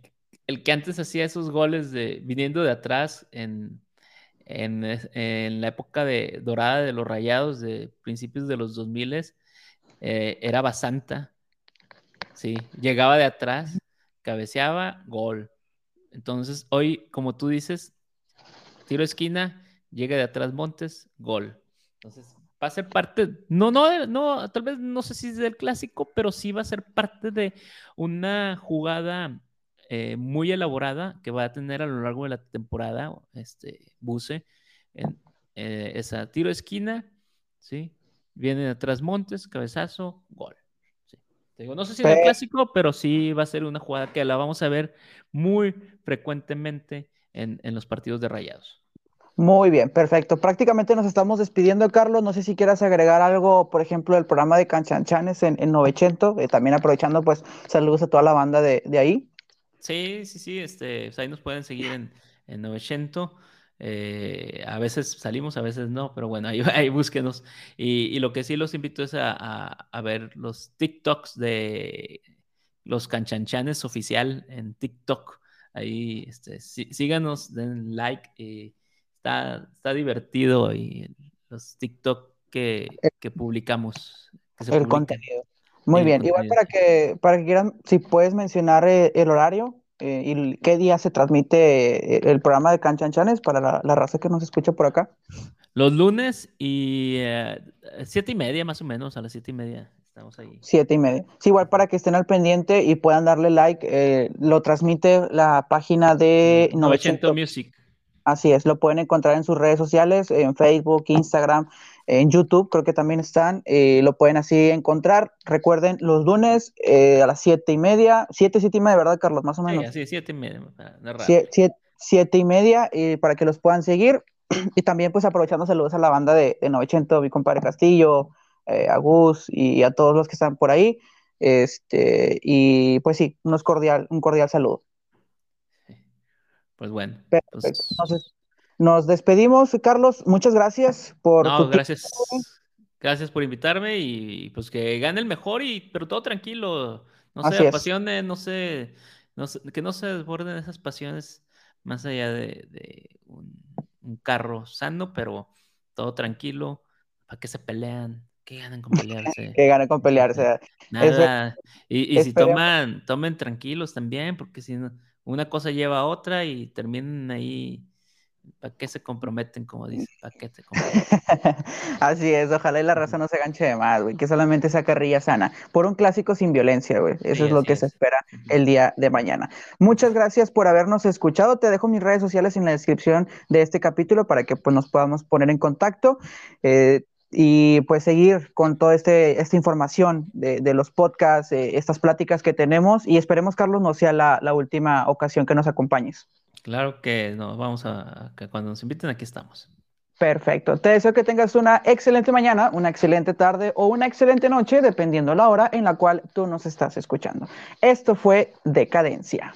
el, que antes hacía esos goles de, viniendo de atrás en, en, la época de, dorada de los rayados de principios de los 2000 eh, era Basanta. Sí, llegaba de atrás, cabeceaba, gol. Entonces, hoy, como tú dices, tiro esquina, llega de atrás Montes, gol. Entonces, va a ser parte, no, no, no, tal vez no sé si es del clásico, pero sí va a ser parte de una jugada eh, muy elaborada que va a tener a lo largo de la temporada, este, Buse, en, eh, esa tiro esquina, ¿sí? Viene atrás Montes, cabezazo, gol. Digo, no sé si es clásico, pero sí va a ser una jugada que la vamos a ver muy frecuentemente en, en los partidos de rayados. Muy bien, perfecto. Prácticamente nos estamos despidiendo, Carlos. No sé si quieras agregar algo, por ejemplo, del programa de Canchanchanes en, en 900, eh, también aprovechando, pues, saludos a toda la banda de, de ahí. Sí, sí, sí, este, pues, ahí nos pueden seguir en, en 900. Eh, a veces salimos, a veces no, pero bueno, ahí, ahí búsquenos. Y, y, lo que sí los invito es a, a, a, ver los TikToks de los Canchanchanes oficial en TikTok. Ahí este, sí, síganos, den like. Y, está, está divertido y los TikTok que, que publicamos. Que el contenido. Muy bien, igual para que, para que quieran, si puedes mencionar eh, el horario eh, y qué día se transmite eh, el programa de Canchanchanes para la, la, raza que nos escucha por acá. Los lunes y eh, siete y media más o menos, a las siete y media estamos ahí. Siete y media. Sí, igual para que estén al pendiente y puedan darle like, eh, lo transmite la página de 900 Music. Así es, lo pueden encontrar en sus redes sociales, en Facebook, Instagram, en YouTube, creo que también están, eh, lo pueden así encontrar. Recuerden, los lunes eh, a las siete y media, siete, siete y media, ¿verdad, Carlos? Más o menos. Sí, así, siete y media. Siete, siete, siete, y media, eh, para que los puedan seguir. Y también, pues, aprovechando saludos a la banda de, de 900, mi compadre Castillo, eh, a Gus y a todos los que están por ahí. Este, y pues sí, unos cordial, un cordial saludo. Pues bueno. Perfecto. Pues... Entonces, nos despedimos, Carlos. Muchas gracias por. No, gracias. Tiempo. Gracias por invitarme y pues que gane el mejor y pero todo tranquilo. No se apasione, no sé, no sé, que no se desborden esas pasiones más allá de, de un, un, carro sano, pero todo tranquilo, para que se pelean, que ganen con pelearse. que ganen con pelearse. Nada. Y, y si toman, tomen tranquilos también, porque si no una cosa lleva a otra y terminan ahí. ¿Para qué se comprometen? Como dice, ¿para qué se comprometen? Así es, ojalá y la raza no se ganche de más, güey, que solamente sea carrilla sana. Por un clásico sin violencia, güey. Eso sí, es lo que es. se espera el día de mañana. Muchas gracias por habernos escuchado. Te dejo mis redes sociales en la descripción de este capítulo para que pues, nos podamos poner en contacto. Eh, y pues seguir con toda este, esta información de, de los podcasts, eh, estas pláticas que tenemos y esperemos, Carlos, no sea la, la, última ocasión que nos acompañes. Claro que nos vamos a, que cuando nos inviten aquí estamos. Perfecto. Te deseo que tengas una excelente mañana, una excelente tarde o una excelente noche, dependiendo la hora en la cual tú nos estás escuchando. Esto fue Decadencia.